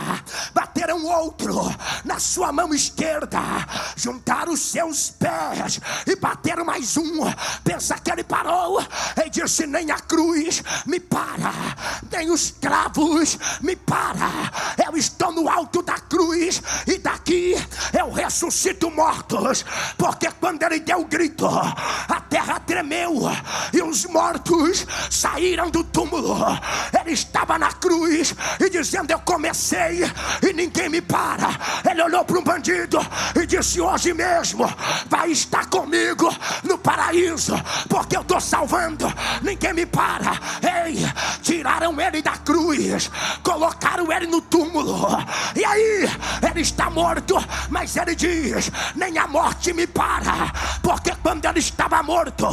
bateram outro na sua mão esquerda, juntaram os seus pés e bateram mais um. Pensa que ele parou e disse: Nem a cruz me para, nem os cravos me para. Eu estou no alto da cruz e daqui eu ressuscito mortos, porque quando ele deu o grito, a terra tremeu e os mortos saíram do túmulo. Ele estava na cruz e dizendo: Eu comecei e ninguém me para. Ele olhou para um bandido e disse: Hoje mesmo vai estar comigo no paraíso, porque eu estou salvando. Ninguém me para. Ei, tiraram ele da cruz, colocaram ele no túmulo. E aí, ele está morto, mas ele diz: Nem a morte me para, porque quando ele estava morto,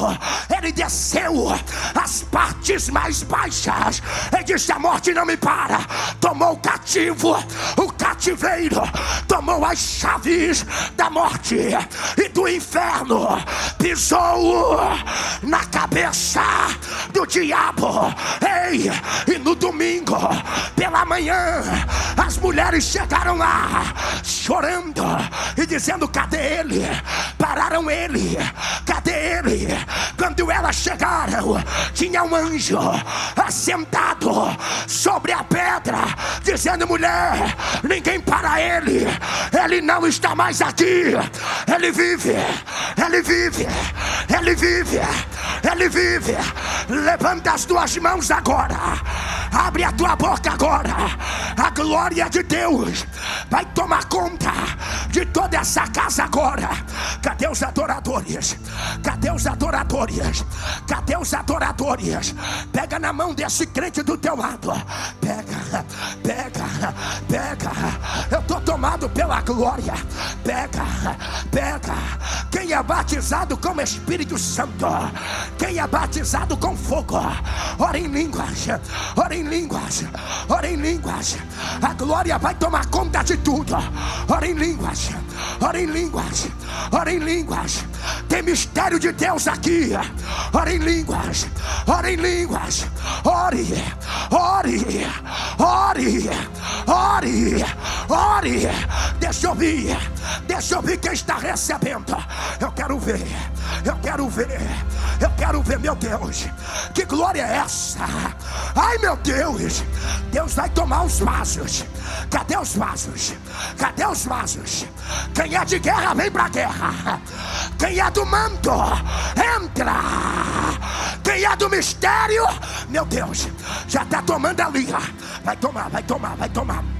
ele desceu as partes mais baixas. Ele disse: A morte não me para. Tomou o cativo, o cativeiro, tomou as chaves da morte e do inferno, pisou na cabeça do diabo. Ei, e no domingo, pela manhã, as mulheres chegaram lá chorando e dizendo: Cadê ele? Pararam ele, cadê ele? Quando elas chegaram, tinha um anjo assentado sobre a pedra, dizendo: Mulher, ninguém para ele, ele não está mais aqui, ele vive, ele vive, ele vive, ele vive. Levanta as tuas mãos agora, abre a tua boca agora, a glória de Deus vai tomar conta de toda essa casa agora. Cadê os adoradores? Cadê os adoradores? Cadê os adoradores? Pega na mão desse crente do teu lado. Pega, pega, pega. Eu estou tomado pela glória. Pega, pega. Quem é batizado com Espírito Santo? Quem é batizado com fogo? Ora em línguas, ora em línguas, ora em línguas. A glória vai tomar conta de tudo. Ora em línguas, ora em línguas, ora em línguas. Tem mistério de Deus aqui. Ora em línguas, ora em línguas. Ore, ore, ore, ore, ore. Deixa eu ouvir, deixa eu ouvir quem está recebendo. Eu quero ver, eu quero ver, eu quero ver, meu Deus. Que glória é essa? Ai, meu Deus, Deus vai tomar os vasos. Cadê os vasos? Cadê os vasos? Quem é de guerra, vem pra guerra. Quem é do manto, entra. Quem é do mistério, meu Deus, já está tomando ali. Vai tomar, vai tomar, vai tomar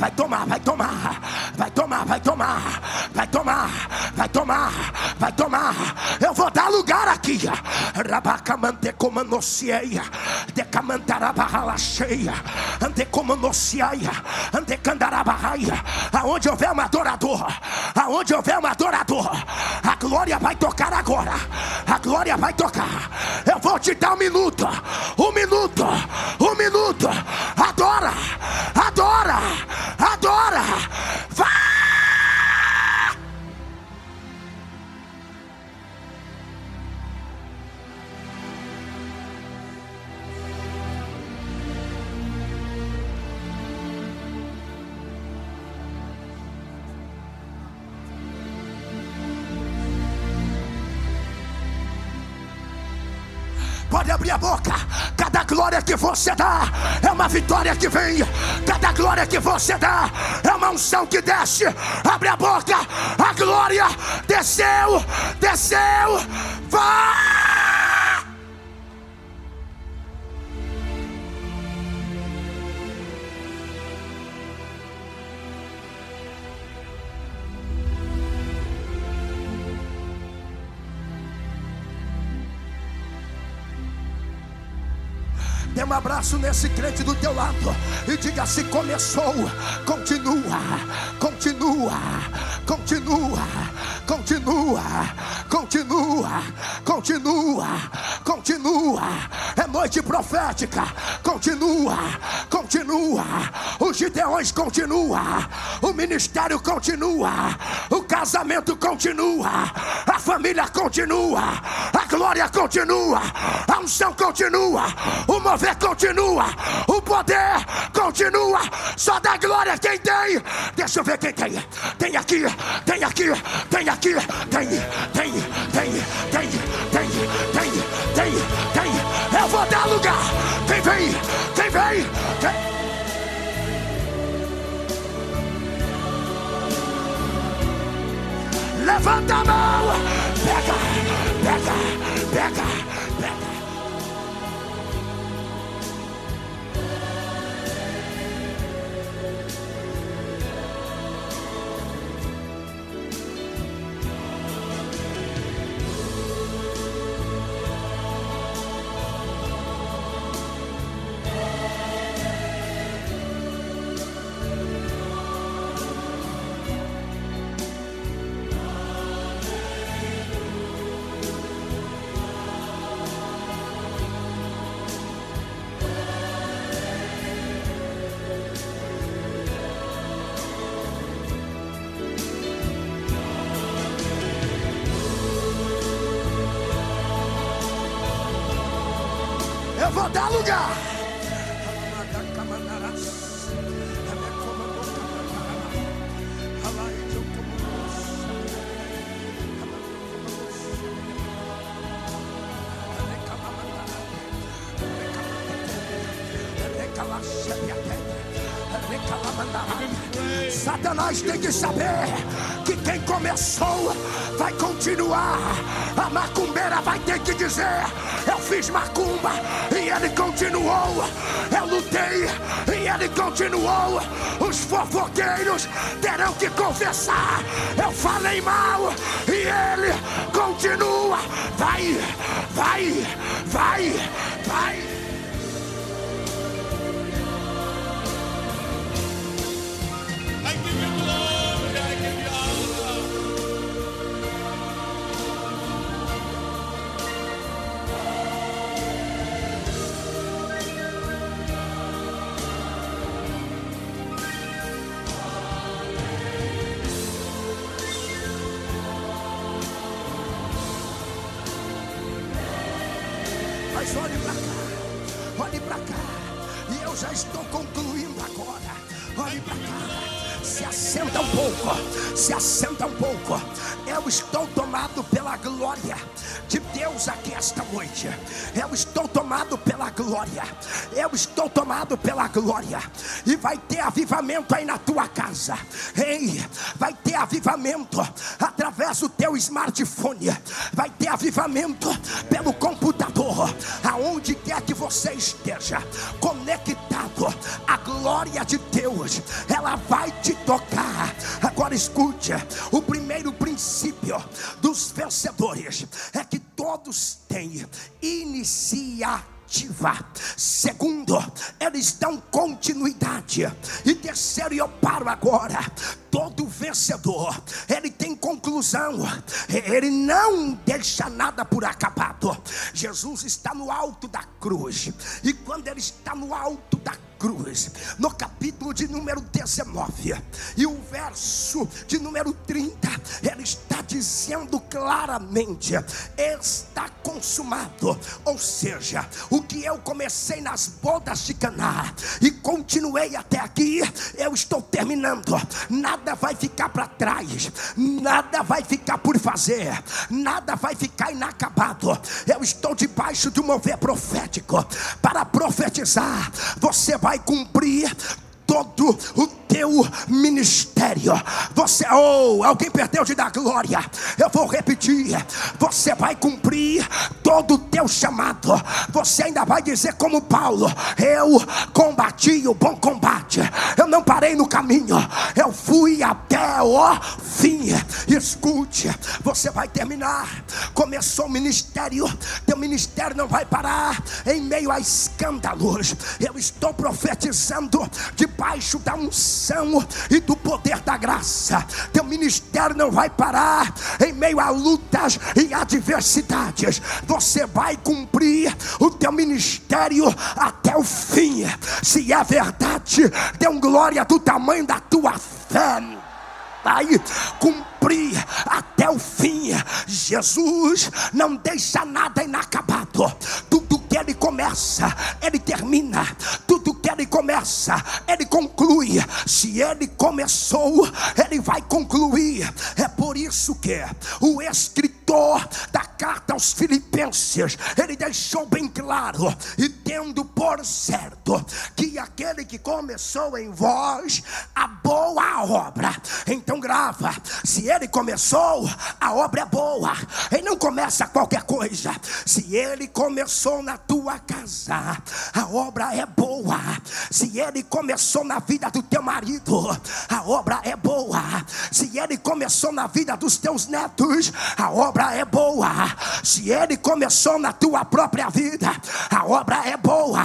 vai tomar, vai tomar, vai tomar, vai tomar, vai tomar, vai tomar, vai tomar. Eu vou dar lugar aqui. Rabacamante como nocieia, decamantarabarra cheia, ante como nocieia, ante candarabarraia. Aonde houver um adorador, aonde houver um adorador, a glória vai tocar agora. A glória vai tocar. Eu vou te dar um minuto, um minuto, um Pode abrir a boca. Cada glória que você dá é uma vitória que vem. Cada glória que você dá é uma unção que desce. Abre a boca. A glória desceu, desceu. Vai! Um abraço nesse crente do teu lado e diga se começou, continua, continua, continua, continua, continua, continua, continua. É noite profética, continua, continua. Os gideões continua, o ministério continua, o casamento continua, a família continua, a glória continua, a unção continua, o mover continua, o poder continua. Só dá glória quem tem. Deixa eu ver quem tem. Tem aqui, tem aqui, tem aqui, tem, tem, tem, tem, tem, tem, tem, tem. Eu vou dar lugar. Quem vem? Quem vem? Quem... Levanta a mão, pega, pega, pega. Dar lugar. Satanás tem que saber que quem começou vai continuar. A macumbeira vai ter que dizer: fiz macumba e ele continuou. Eu lutei e ele continuou. Os fofoqueiros terão que confessar: Eu falei mal e ele continua. Vai, vai, vai, vai. Glória. E vai ter avivamento aí na tua casa. Ei, vai ter avivamento através do teu smartphone. Vai ter avivamento pelo computador. Aonde quer que você esteja conectado, a glória de Deus, ela vai te tocar. Agora escute: o primeiro princípio dos vencedores é que todos têm iniciativa Segundo, eles dão continuidade. E terceiro, e eu paro agora. Todo vencedor, ele tem conclusão. Ele não deixa nada por acabado. Jesus está no alto da cruz. E quando ele está no alto da cruz, cruz, no capítulo de número 19, e o verso de número 30, ele está dizendo claramente: está consumado, ou seja, o que eu comecei nas bodas de Caná e continuei até aqui, eu estou terminando. Nada vai ficar para trás, nada vai ficar por fazer, nada vai ficar inacabado. Eu estou debaixo de um mover profético para profetizar. Você vai vai cumprir todo o teu ministério. Você, ou oh, alguém perdeu de dar glória. Eu vou repetir. Você vai cumprir todo o teu chamado. Você ainda vai dizer como Paulo: Eu combati o bom combate. Eu não parei no caminho. Eu fui até o fim. Escute, você vai terminar. Começou o ministério. Teu ministério não vai parar em meio a escândalos. Eu estou profetizando debaixo da unção e do poder da graça. Teu ministério não vai parar em meio a lutas e adversidades. Você vai cumprir o teu ministério até o fim. Se é verdade, dê um glória do tamanho da tua fé vai cumprir até o fim. Jesus não deixa nada inacabado. Tudo que ele começa, ele termina. Tudo que ele começa, ele conclui. Se ele começou, ele vai concluir. É por isso que o escritor da carta aos Filipenses, ele deixou bem claro e tendo por certo que aquele que começou em vós a boa obra. Então grava, se ele começou, a obra é boa. Ele não começa qualquer coisa. Se ele começou na tua casa, a obra é boa. Se ele começou na vida do teu marido, a obra é boa. Se ele começou na vida dos teus netos, a obra é boa. Se ele começou na tua própria vida, a obra é boa.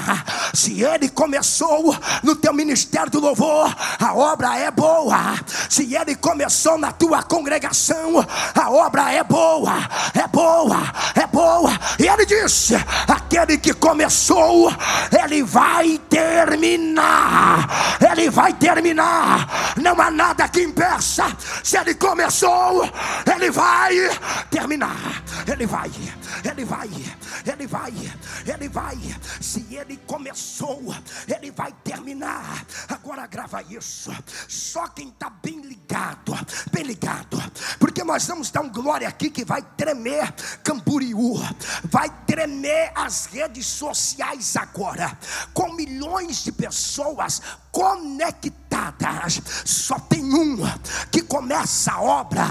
Se ele começou no teu ministério do louvor, a obra é boa. Se ele começou na tua congregação, a obra é boa, é boa, é boa. E ele disse: aquele que começou, ele vai terminar. Ele vai terminar. Não há nada que impeça. Se ele começou, ele vai terminar. Ele vai. Ele vai, ele vai, ele vai. Se ele começou, ele vai terminar. Agora grava isso. Só quem está bem ligado, bem ligado, porque nós vamos dar um glória aqui que vai tremer Camboriú, vai tremer as redes sociais agora, com milhões de pessoas conectadas. Só tem um que começa a obra,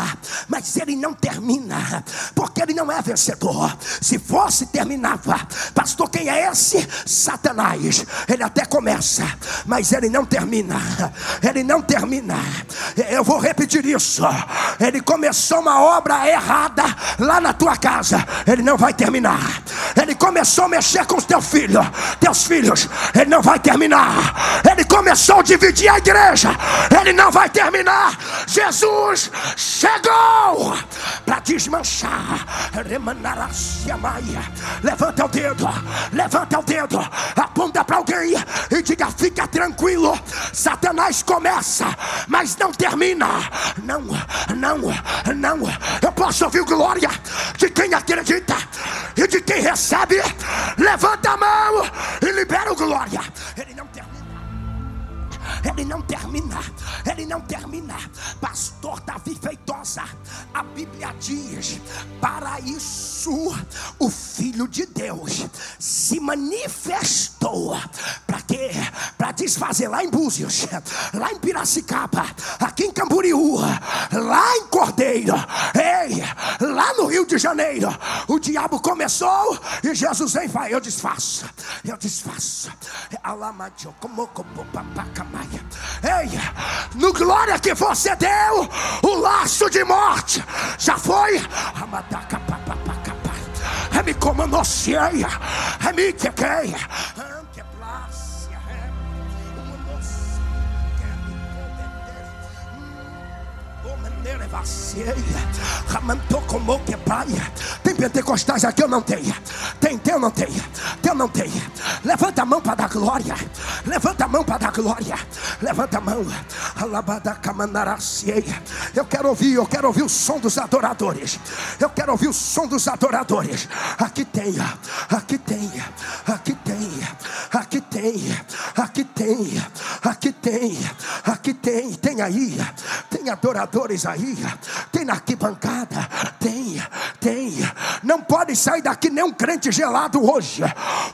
mas ele não termina, porque ele não é vencedor. Se fosse, terminava. Pastor, quem é esse? Satanás. Ele até começa, mas ele não termina. Ele não termina. Eu vou repetir isso. Ele começou uma obra errada lá na tua casa. Ele não vai terminar. Ele começou a mexer com os teus filhos, teus filhos. Ele não vai terminar. Ele começou a dividir a igreja, ele não vai terminar. Jesus chegou para desmanchar. Levanta o dedo, levanta o dedo, aponta para alguém e diga: fica tranquilo. Satanás começa, mas não termina. Não, não, não. Eu posso ouvir glória de quem acredita e de quem recebe. Levanta a mão e libera o glória. Ele não ele não termina, ele não termina. Pastor Davi Feitosa, a Bíblia diz: para isso o Filho de Deus se manifestou. Para quê? Para desfazer lá em Búzios, lá em Piracicaba, aqui em Camboriú, lá em Cordeiro, ei, lá no Rio de Janeiro. O diabo começou e Jesus vem e vai: Eu desfaço, eu desfaço. Ei, no glória que você deu, o laço de morte já foi. É me como no é me que queia. Tem pentecostais aqui eu não tenho. Tem, tem ou não tem? Tem ou não tem? Levanta a mão para dar glória. Levanta a mão para dar glória. Levanta a mão. Eu quero ouvir, eu quero ouvir o som dos adoradores. Eu quero ouvir o som dos adoradores. Aqui tem, aqui tem, aqui tem, aqui tem, aqui tem, aqui tem, aqui tem, tem aí, tem adoradores aí, tem na arquibancada, tem, tem. Não pode sair daqui nem um crente gelado hoje.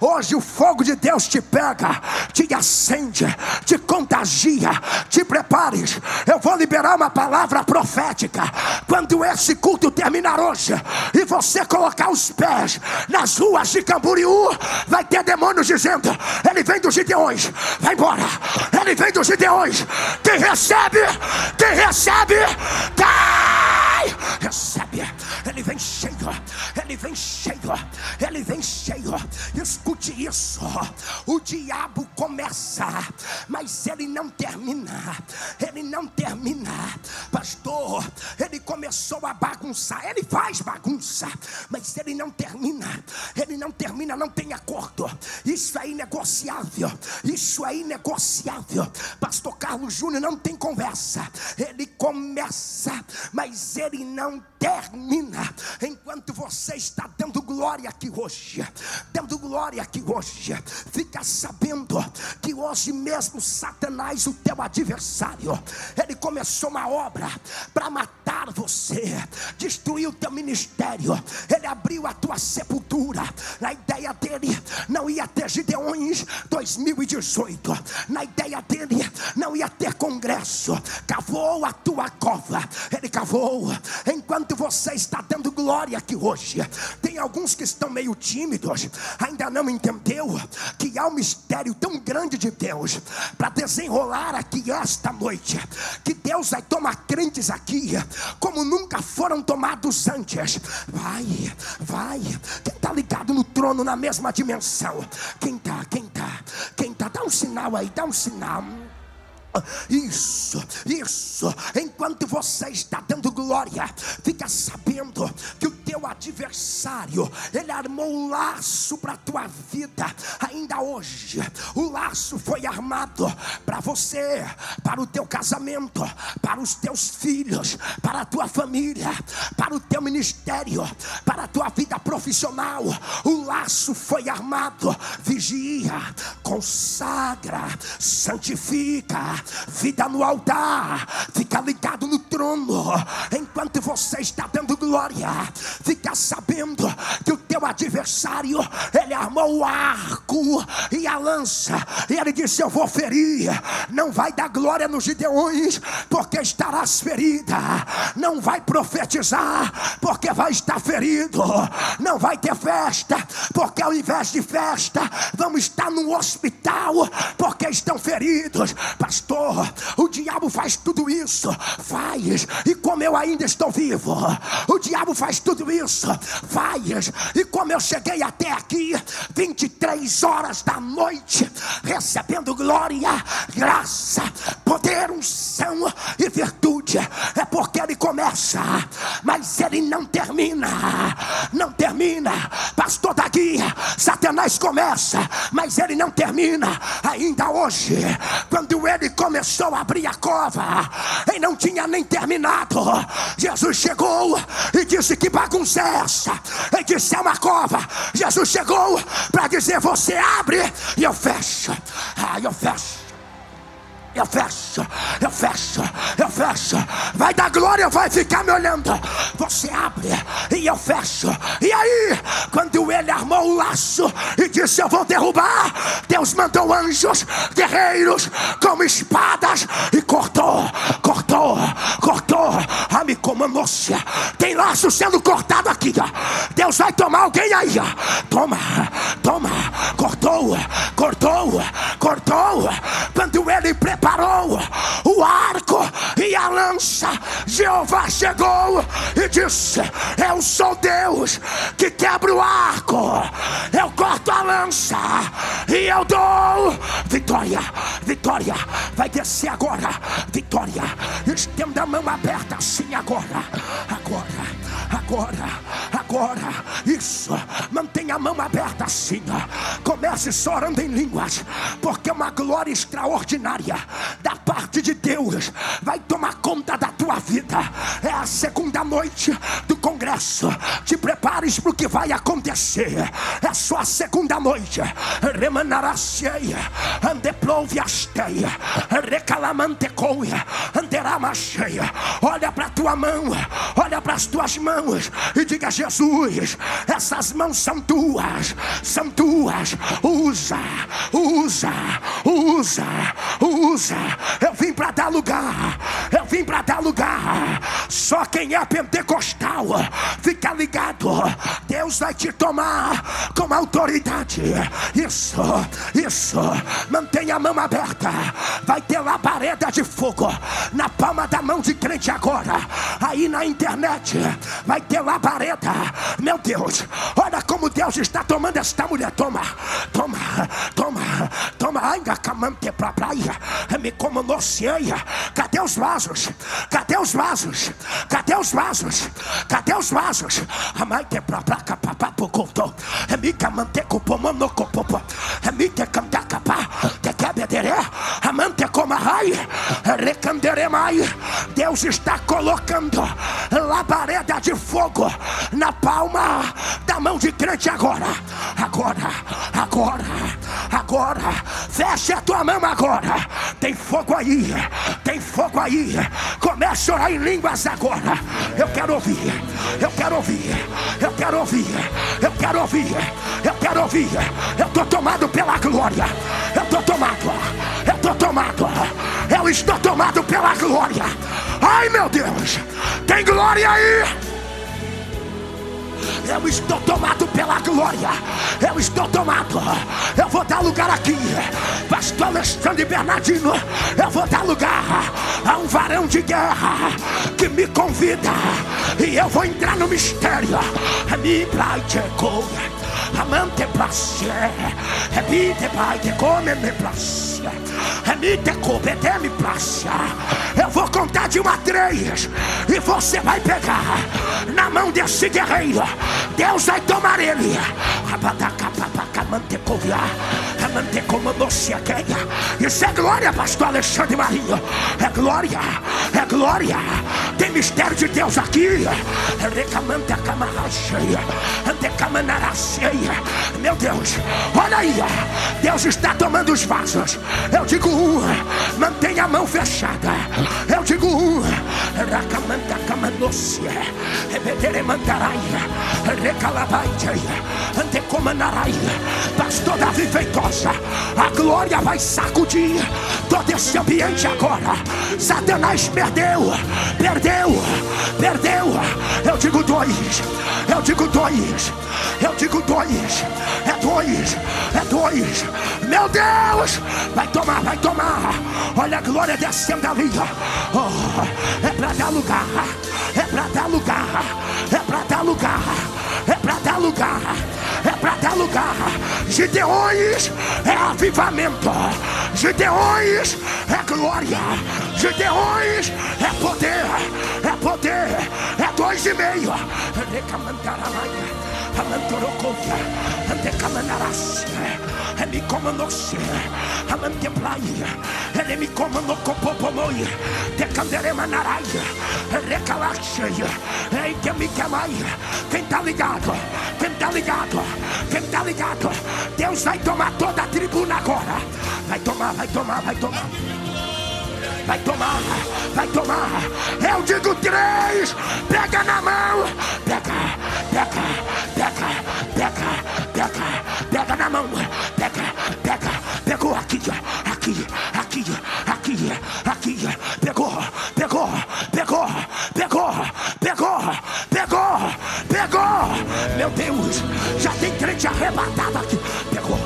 Hoje o fogo de Deus te pega, te acende, te contagia, te prepares. Eu vou liberar uma palavra profética. Quando esse culto terminar hoje e você colocar os pés nas ruas de Camboriú, vai ter demônios dizendo: Ele vem dos Gideões, vai embora. Ele vem dos Gideões. Quem recebe, quem recebe, cai. Recebe. Ele vem cheio, ele vem cheio, ele vem cheio. Escute isso: o diabo começa, mas ele não termina. Ele não termina, pastor. Ele começou a bagunçar, ele faz bagunça, mas ele não termina. Ele não termina, não tem acordo. Isso é inegociável. Isso é inegociável. Pastor Carlos Júnior não tem conversa. Ele começa, mas ele não termina. Enquanto você está dando glória aqui hoje, dando glória aqui hoje, fica sabendo que hoje mesmo Satanás, o teu adversário, ele começou uma obra para matar você, destruir o teu ministério. Ele abriu a tua sepultura. Na ideia dele não ia ter Gideões 2018. Na ideia dele não ia ter congresso. Cavou a tua cova. Ele cavou enquanto você está dando glória aqui hoje, tem alguns que estão meio tímidos, ainda não entendeu que há um mistério tão grande de Deus para desenrolar aqui esta noite, que Deus vai tomar crentes aqui como nunca foram tomados antes. Vai, vai. Quem está ligado no trono na mesma dimensão? Quem está? Quem está? Quem está? Dá um sinal aí, dá um sinal. Isso, isso. Enquanto você está dando glória, fica sabendo que o teu adversário, ele armou um laço para a tua vida. Ainda hoje o laço foi armado para você, para o teu casamento, para os teus filhos, para a tua família, para o teu ministério, para a tua vida profissional. O laço foi armado. Vigia, consagra, santifica, vida no altar, fica ligado no trono. Enquanto você está dando glória, fica sabendo que o teu adversário, ele armou o arco e a lança, e ele disse: Eu vou ferir, não vai dar glória nos gideões, porque estarás ferida, não vai profetizar, porque vai estar ferido, não vai ter festa, porque ao invés de festa, vamos estar no hospital, porque estão feridos, pastor. O diabo faz tudo isso, faz, e como eu ainda estou vivo, o diabo faz tudo isso, faz, e como eu cheguei até aqui, 23 horas da noite, recebendo glória, graça, poder, unção e virtude, é porque ele começa, mas ele não termina, não termina, pastor da guia, Satanás começa, mas ele não termina, ainda hoje, quando ele começou a abrir a cova, ele não tinha nem terminado, Jesus chegou e disse que bagunça é essa, ele disse é uma cova, Jesus chegou para dizer: Você abre e eu fecho. Ah, eu fecho. Eu fecho, eu fecho, fecho. Vai dar glória, vai ficar me olhando. Você abre e eu fecho. E aí, quando ele armou o laço e disse: Eu vou derrubar, Deus mandou anjos, guerreiros, com espadas e cortou, cortou, cortou. A me comandou-se. Tem laço sendo cortado aqui. Deus vai tomar alguém aí. Toma, toma, cortou, cortou, cortou. Quando ele preparou o arco e a lança. Jeová chegou e disse: Eu sou Deus que quebra o arco, eu corto a lança e eu dou vitória. Vitória vai descer agora. Vitória, estenda a mão aberta assim agora. Agora agora, agora, isso, mantenha a mão aberta assim, comece só orando em línguas, porque uma glória extraordinária da parte de Deus vai tomar conta da tua vida. É a segunda noite do congresso. Te prepares para o que vai acontecer. É só a segunda noite. Remanará cheia, andeplouve asteia, recalamantecoia, anderá cheia. Olha para tua mão, olha para as tuas mãos e diga: Jesus, essas mãos são tuas, são tuas. Usa, usa, usa, usa. Eu vim para dar lugar, eu vim para dar lugar. Só quem é pentecostal, fica ligado. Deus vai te tomar com autoridade. Isso, isso. Mantenha a mão aberta. Vai ter labareda de fogo na palma da mão de crente agora. Aí na internet vai ter labareda. Meu Deus, olha como Deus está tomando esta mulher. Toma, toma, toma, toma. Ainda camante pra praia. Me como noceia. Cadê os vasos? Cadê os vasos? Cadê os vasos? Cadê os vasos? A mãe te pra placa papapo. É me camante com pomano com popo. É me te canta capa. Te quebederé. Amante como a raia. Recandere mai. Deus está colocando labareda de fogo na palma da mão de crente agora. Agora, agora, agora. Feche a tua mão agora. Tem fogo aí, tem fogo aí. Comece a orar em línguas agora. Eu quero ouvir, eu quero ouvir, eu quero ouvir, eu quero ouvir, eu quero ouvir. Eu estou tomado pela glória. Eu estou tomado, eu estou tomado. Eu estou tomado pela glória. Ai meu Deus, tem glória aí. Eu estou tomado pela glória. Eu estou tomado. Eu vou dar lugar aqui. Pastor Alexandre Bernardino. Eu vou dar lugar a um varão de guerra que me convida. E eu vou entrar no mistério. Me praticou amante placer, rebite pai te come me placer, remite cobete me placer. Eu vou contar de uma três e você vai pegar na mão desse guerreiro. Deus vai tomar ele. Abataca, papaca, mantecovia, Isso é glória, pastor Alexandre Marinho. É glória, é glória. Tem mistério de Deus aqui. Meu Deus, olha aí. Deus está tomando os vasos. Eu digo um, mantenha a mão fechada. Eu digo um, Racamanta Camanocia, Rebeteremantaraia, Recalabaitia, Antecomanarai. Pastor Davi Feitosa, a glória vai sacudir todo esse ambiente agora. Satanás perdeu, perdeu, perdeu. Eu digo dois, eu digo dois, eu digo dois, é dois, é dois. Meu Deus, vai tomar, vai tomar. Olha a glória descendo ali. Oh, é para dar lugar, é para dar lugar, é para dar lugar, é para dar lugar para dar lugar. Gideões é avivamento. Gideões é glória. Gideões é poder. É poder. É dois e meio. Amantorokovia, Antecamanarasia, Emicomanossia, Amanteplaia, Elemicomanocopopomoi, Decanderemanaria, Recalaxia, Eikemikemaia. Quem tá ligado? Quem tá ligado? Quem tá ligado? Deus vai tomar toda a tribuna agora. Vai tomar, vai tomar, vai tomar vai tomar, vai tomar. Eu digo três, pega na mão, pega, pega, pega, pega, pegou. Meu Deus, já tem crente arrebatado aqui, pegou.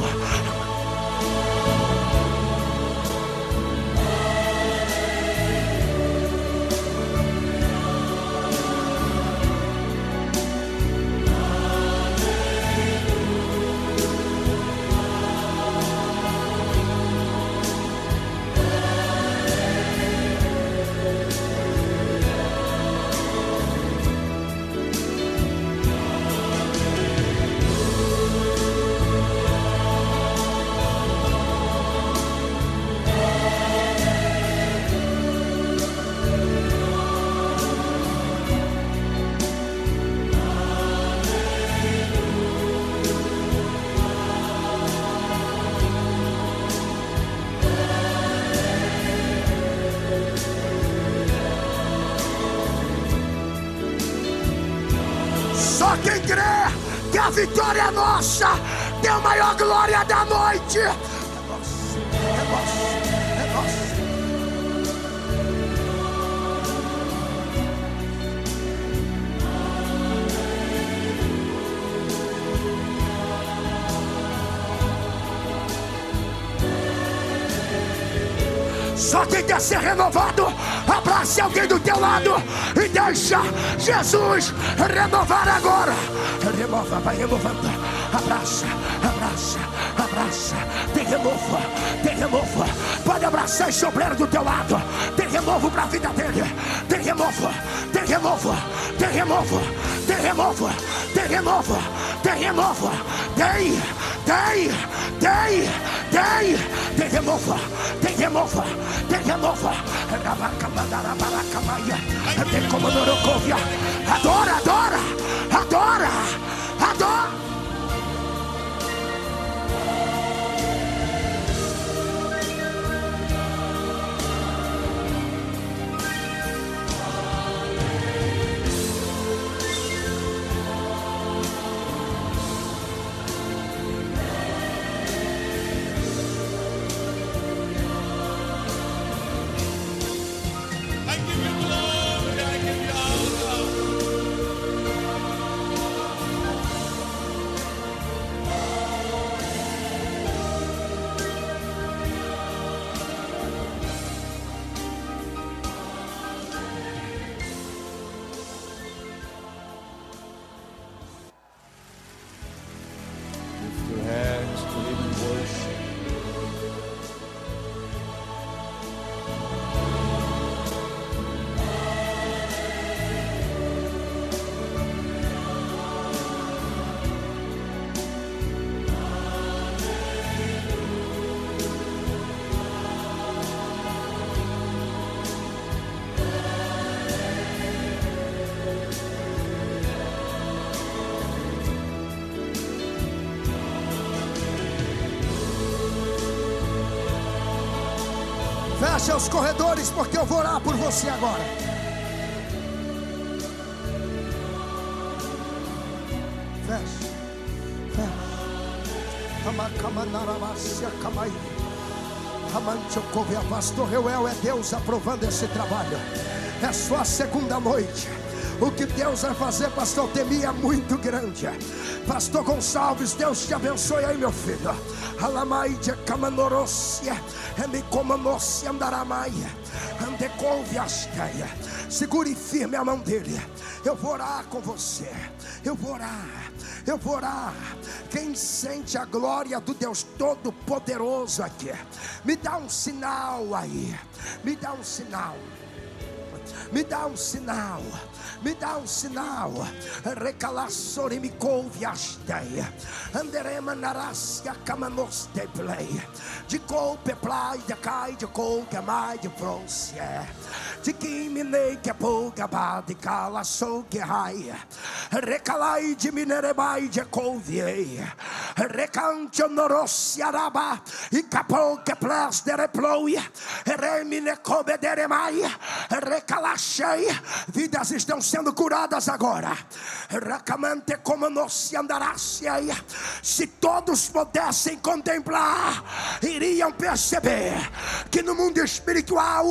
Vitória é nossa. Deu maior glória da noite. Só quem quer ser renovado, abrace alguém do teu lado e deixa Jesus renovar agora. Renova, vai renovando. Abraça, abraça, abraça. Tem renovo, tem renovo. Pode abraçar esse obreiro do teu lado. Tem renovo para a vida dele. Tem renovo, tem renovo, tem renovo, tem renovo, tem renovo, tem renovo. Tem, tem, tem, tem, tem renovo, tem renovo, tem renovo. Tem como Adora, adora, adora, adora. Vou orar por você agora. Fecha. Fecha. Pastor Reuel é Deus aprovando esse trabalho. É só a segunda noite. O que Deus vai fazer, pastor Temi, é muito grande. Pastor Gonçalves, Deus te abençoe aí, meu filho. Alamaide Kamanorosia, Emicomanossia Andaramaia, Andecouve Asteia. Segure firme a mão dele. Eu vou orar com você. Eu vou orar. Eu vou orar. Quem sente a glória do Deus Todo-Poderoso aqui, me dá um sinal aí. Me dá um sinal. Me dá um sinal me dá um sinal. Recalassore me couve asteia. Anderema camanos de play. De coupe play de cai de couca mai de fronce. De que pouca bade cala sou que raia. Recalai de minerebai de couve. Recante honorossi araba. E capou que plas de reploia. Remine cobe de remaia. Recalachei. Vidas estão sendo curadas agora. Racamente como se andasse Se todos pudessem contemplar, iriam perceber que no mundo espiritual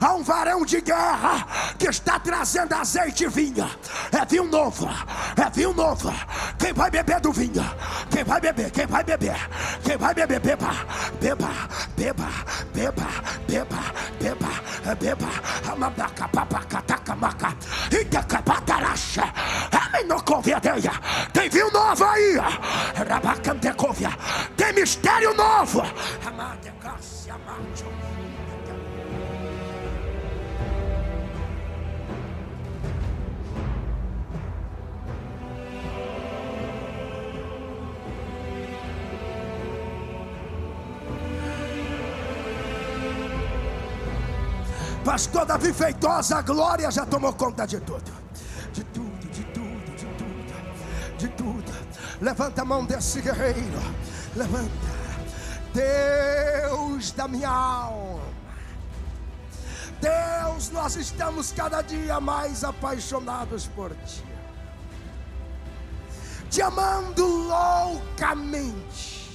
há um varão de guerra que está trazendo azeite e vinho. É vinho novo, é vinho novo. Quem vai beber do vinho? Quem vai beber? Quem vai beber? Quem vai beber? Beba, beba, beba, beba, beba, beba, beba. Amadaca, papaca, taca, maca. Itacapataraxa. Aminocoviadeia. Tem vinho novo aí. Rabacantecovia. Tem mistério novo. Amade, Pastor Davi Feitosa, a glória já tomou conta de tudo. De tudo, de tudo, de tudo, de tudo. Levanta a mão desse guerreiro. Levanta. Deus da minha alma. Deus, nós estamos cada dia mais apaixonados por Ti. Te amando loucamente.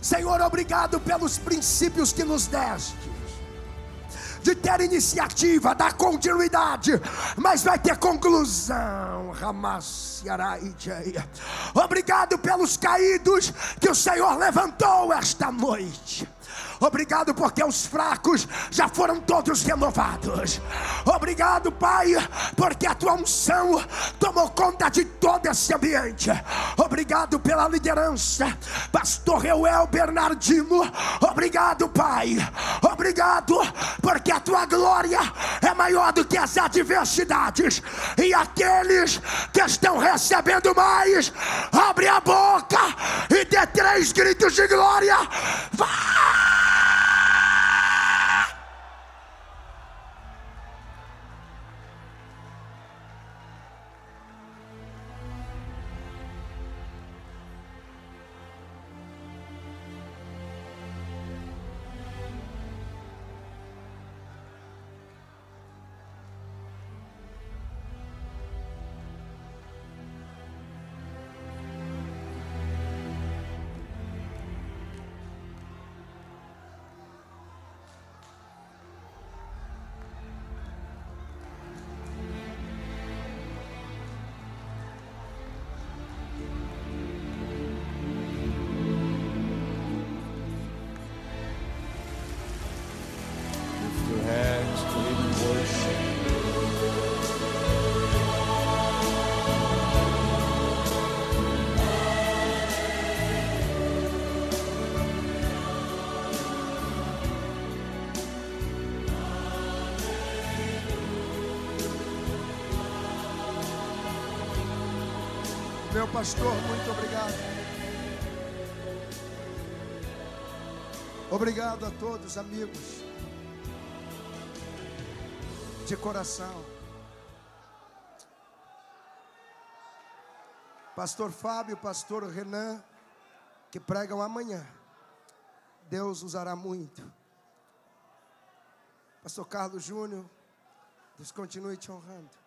Senhor, obrigado pelos princípios que nos deste de ter iniciativa, dar continuidade, mas vai ter conclusão. Obrigado pelos caídos que o Senhor levantou esta noite. Obrigado porque os fracos já foram todos renovados. Obrigado, Pai, porque a tua unção tomou conta de todo esse ambiente. Obrigado pela liderança, Pastor Reuel Bernardino. Obrigado, Pai. Obrigado porque a tua glória é maior do que as adversidades. E aqueles que estão recebendo mais, abre a boca e dê três gritos de glória. Vai! Pastor, muito obrigado. Obrigado a todos, amigos, de coração. Pastor Fábio, pastor Renan, que pregam amanhã. Deus usará muito. Pastor Carlos Júnior, Deus continue te honrando.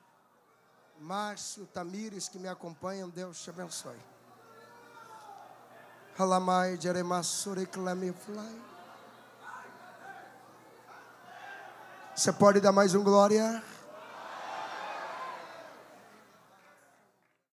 Márcio, Tamires que me acompanham, Deus te abençoe. Você pode dar mais um glória?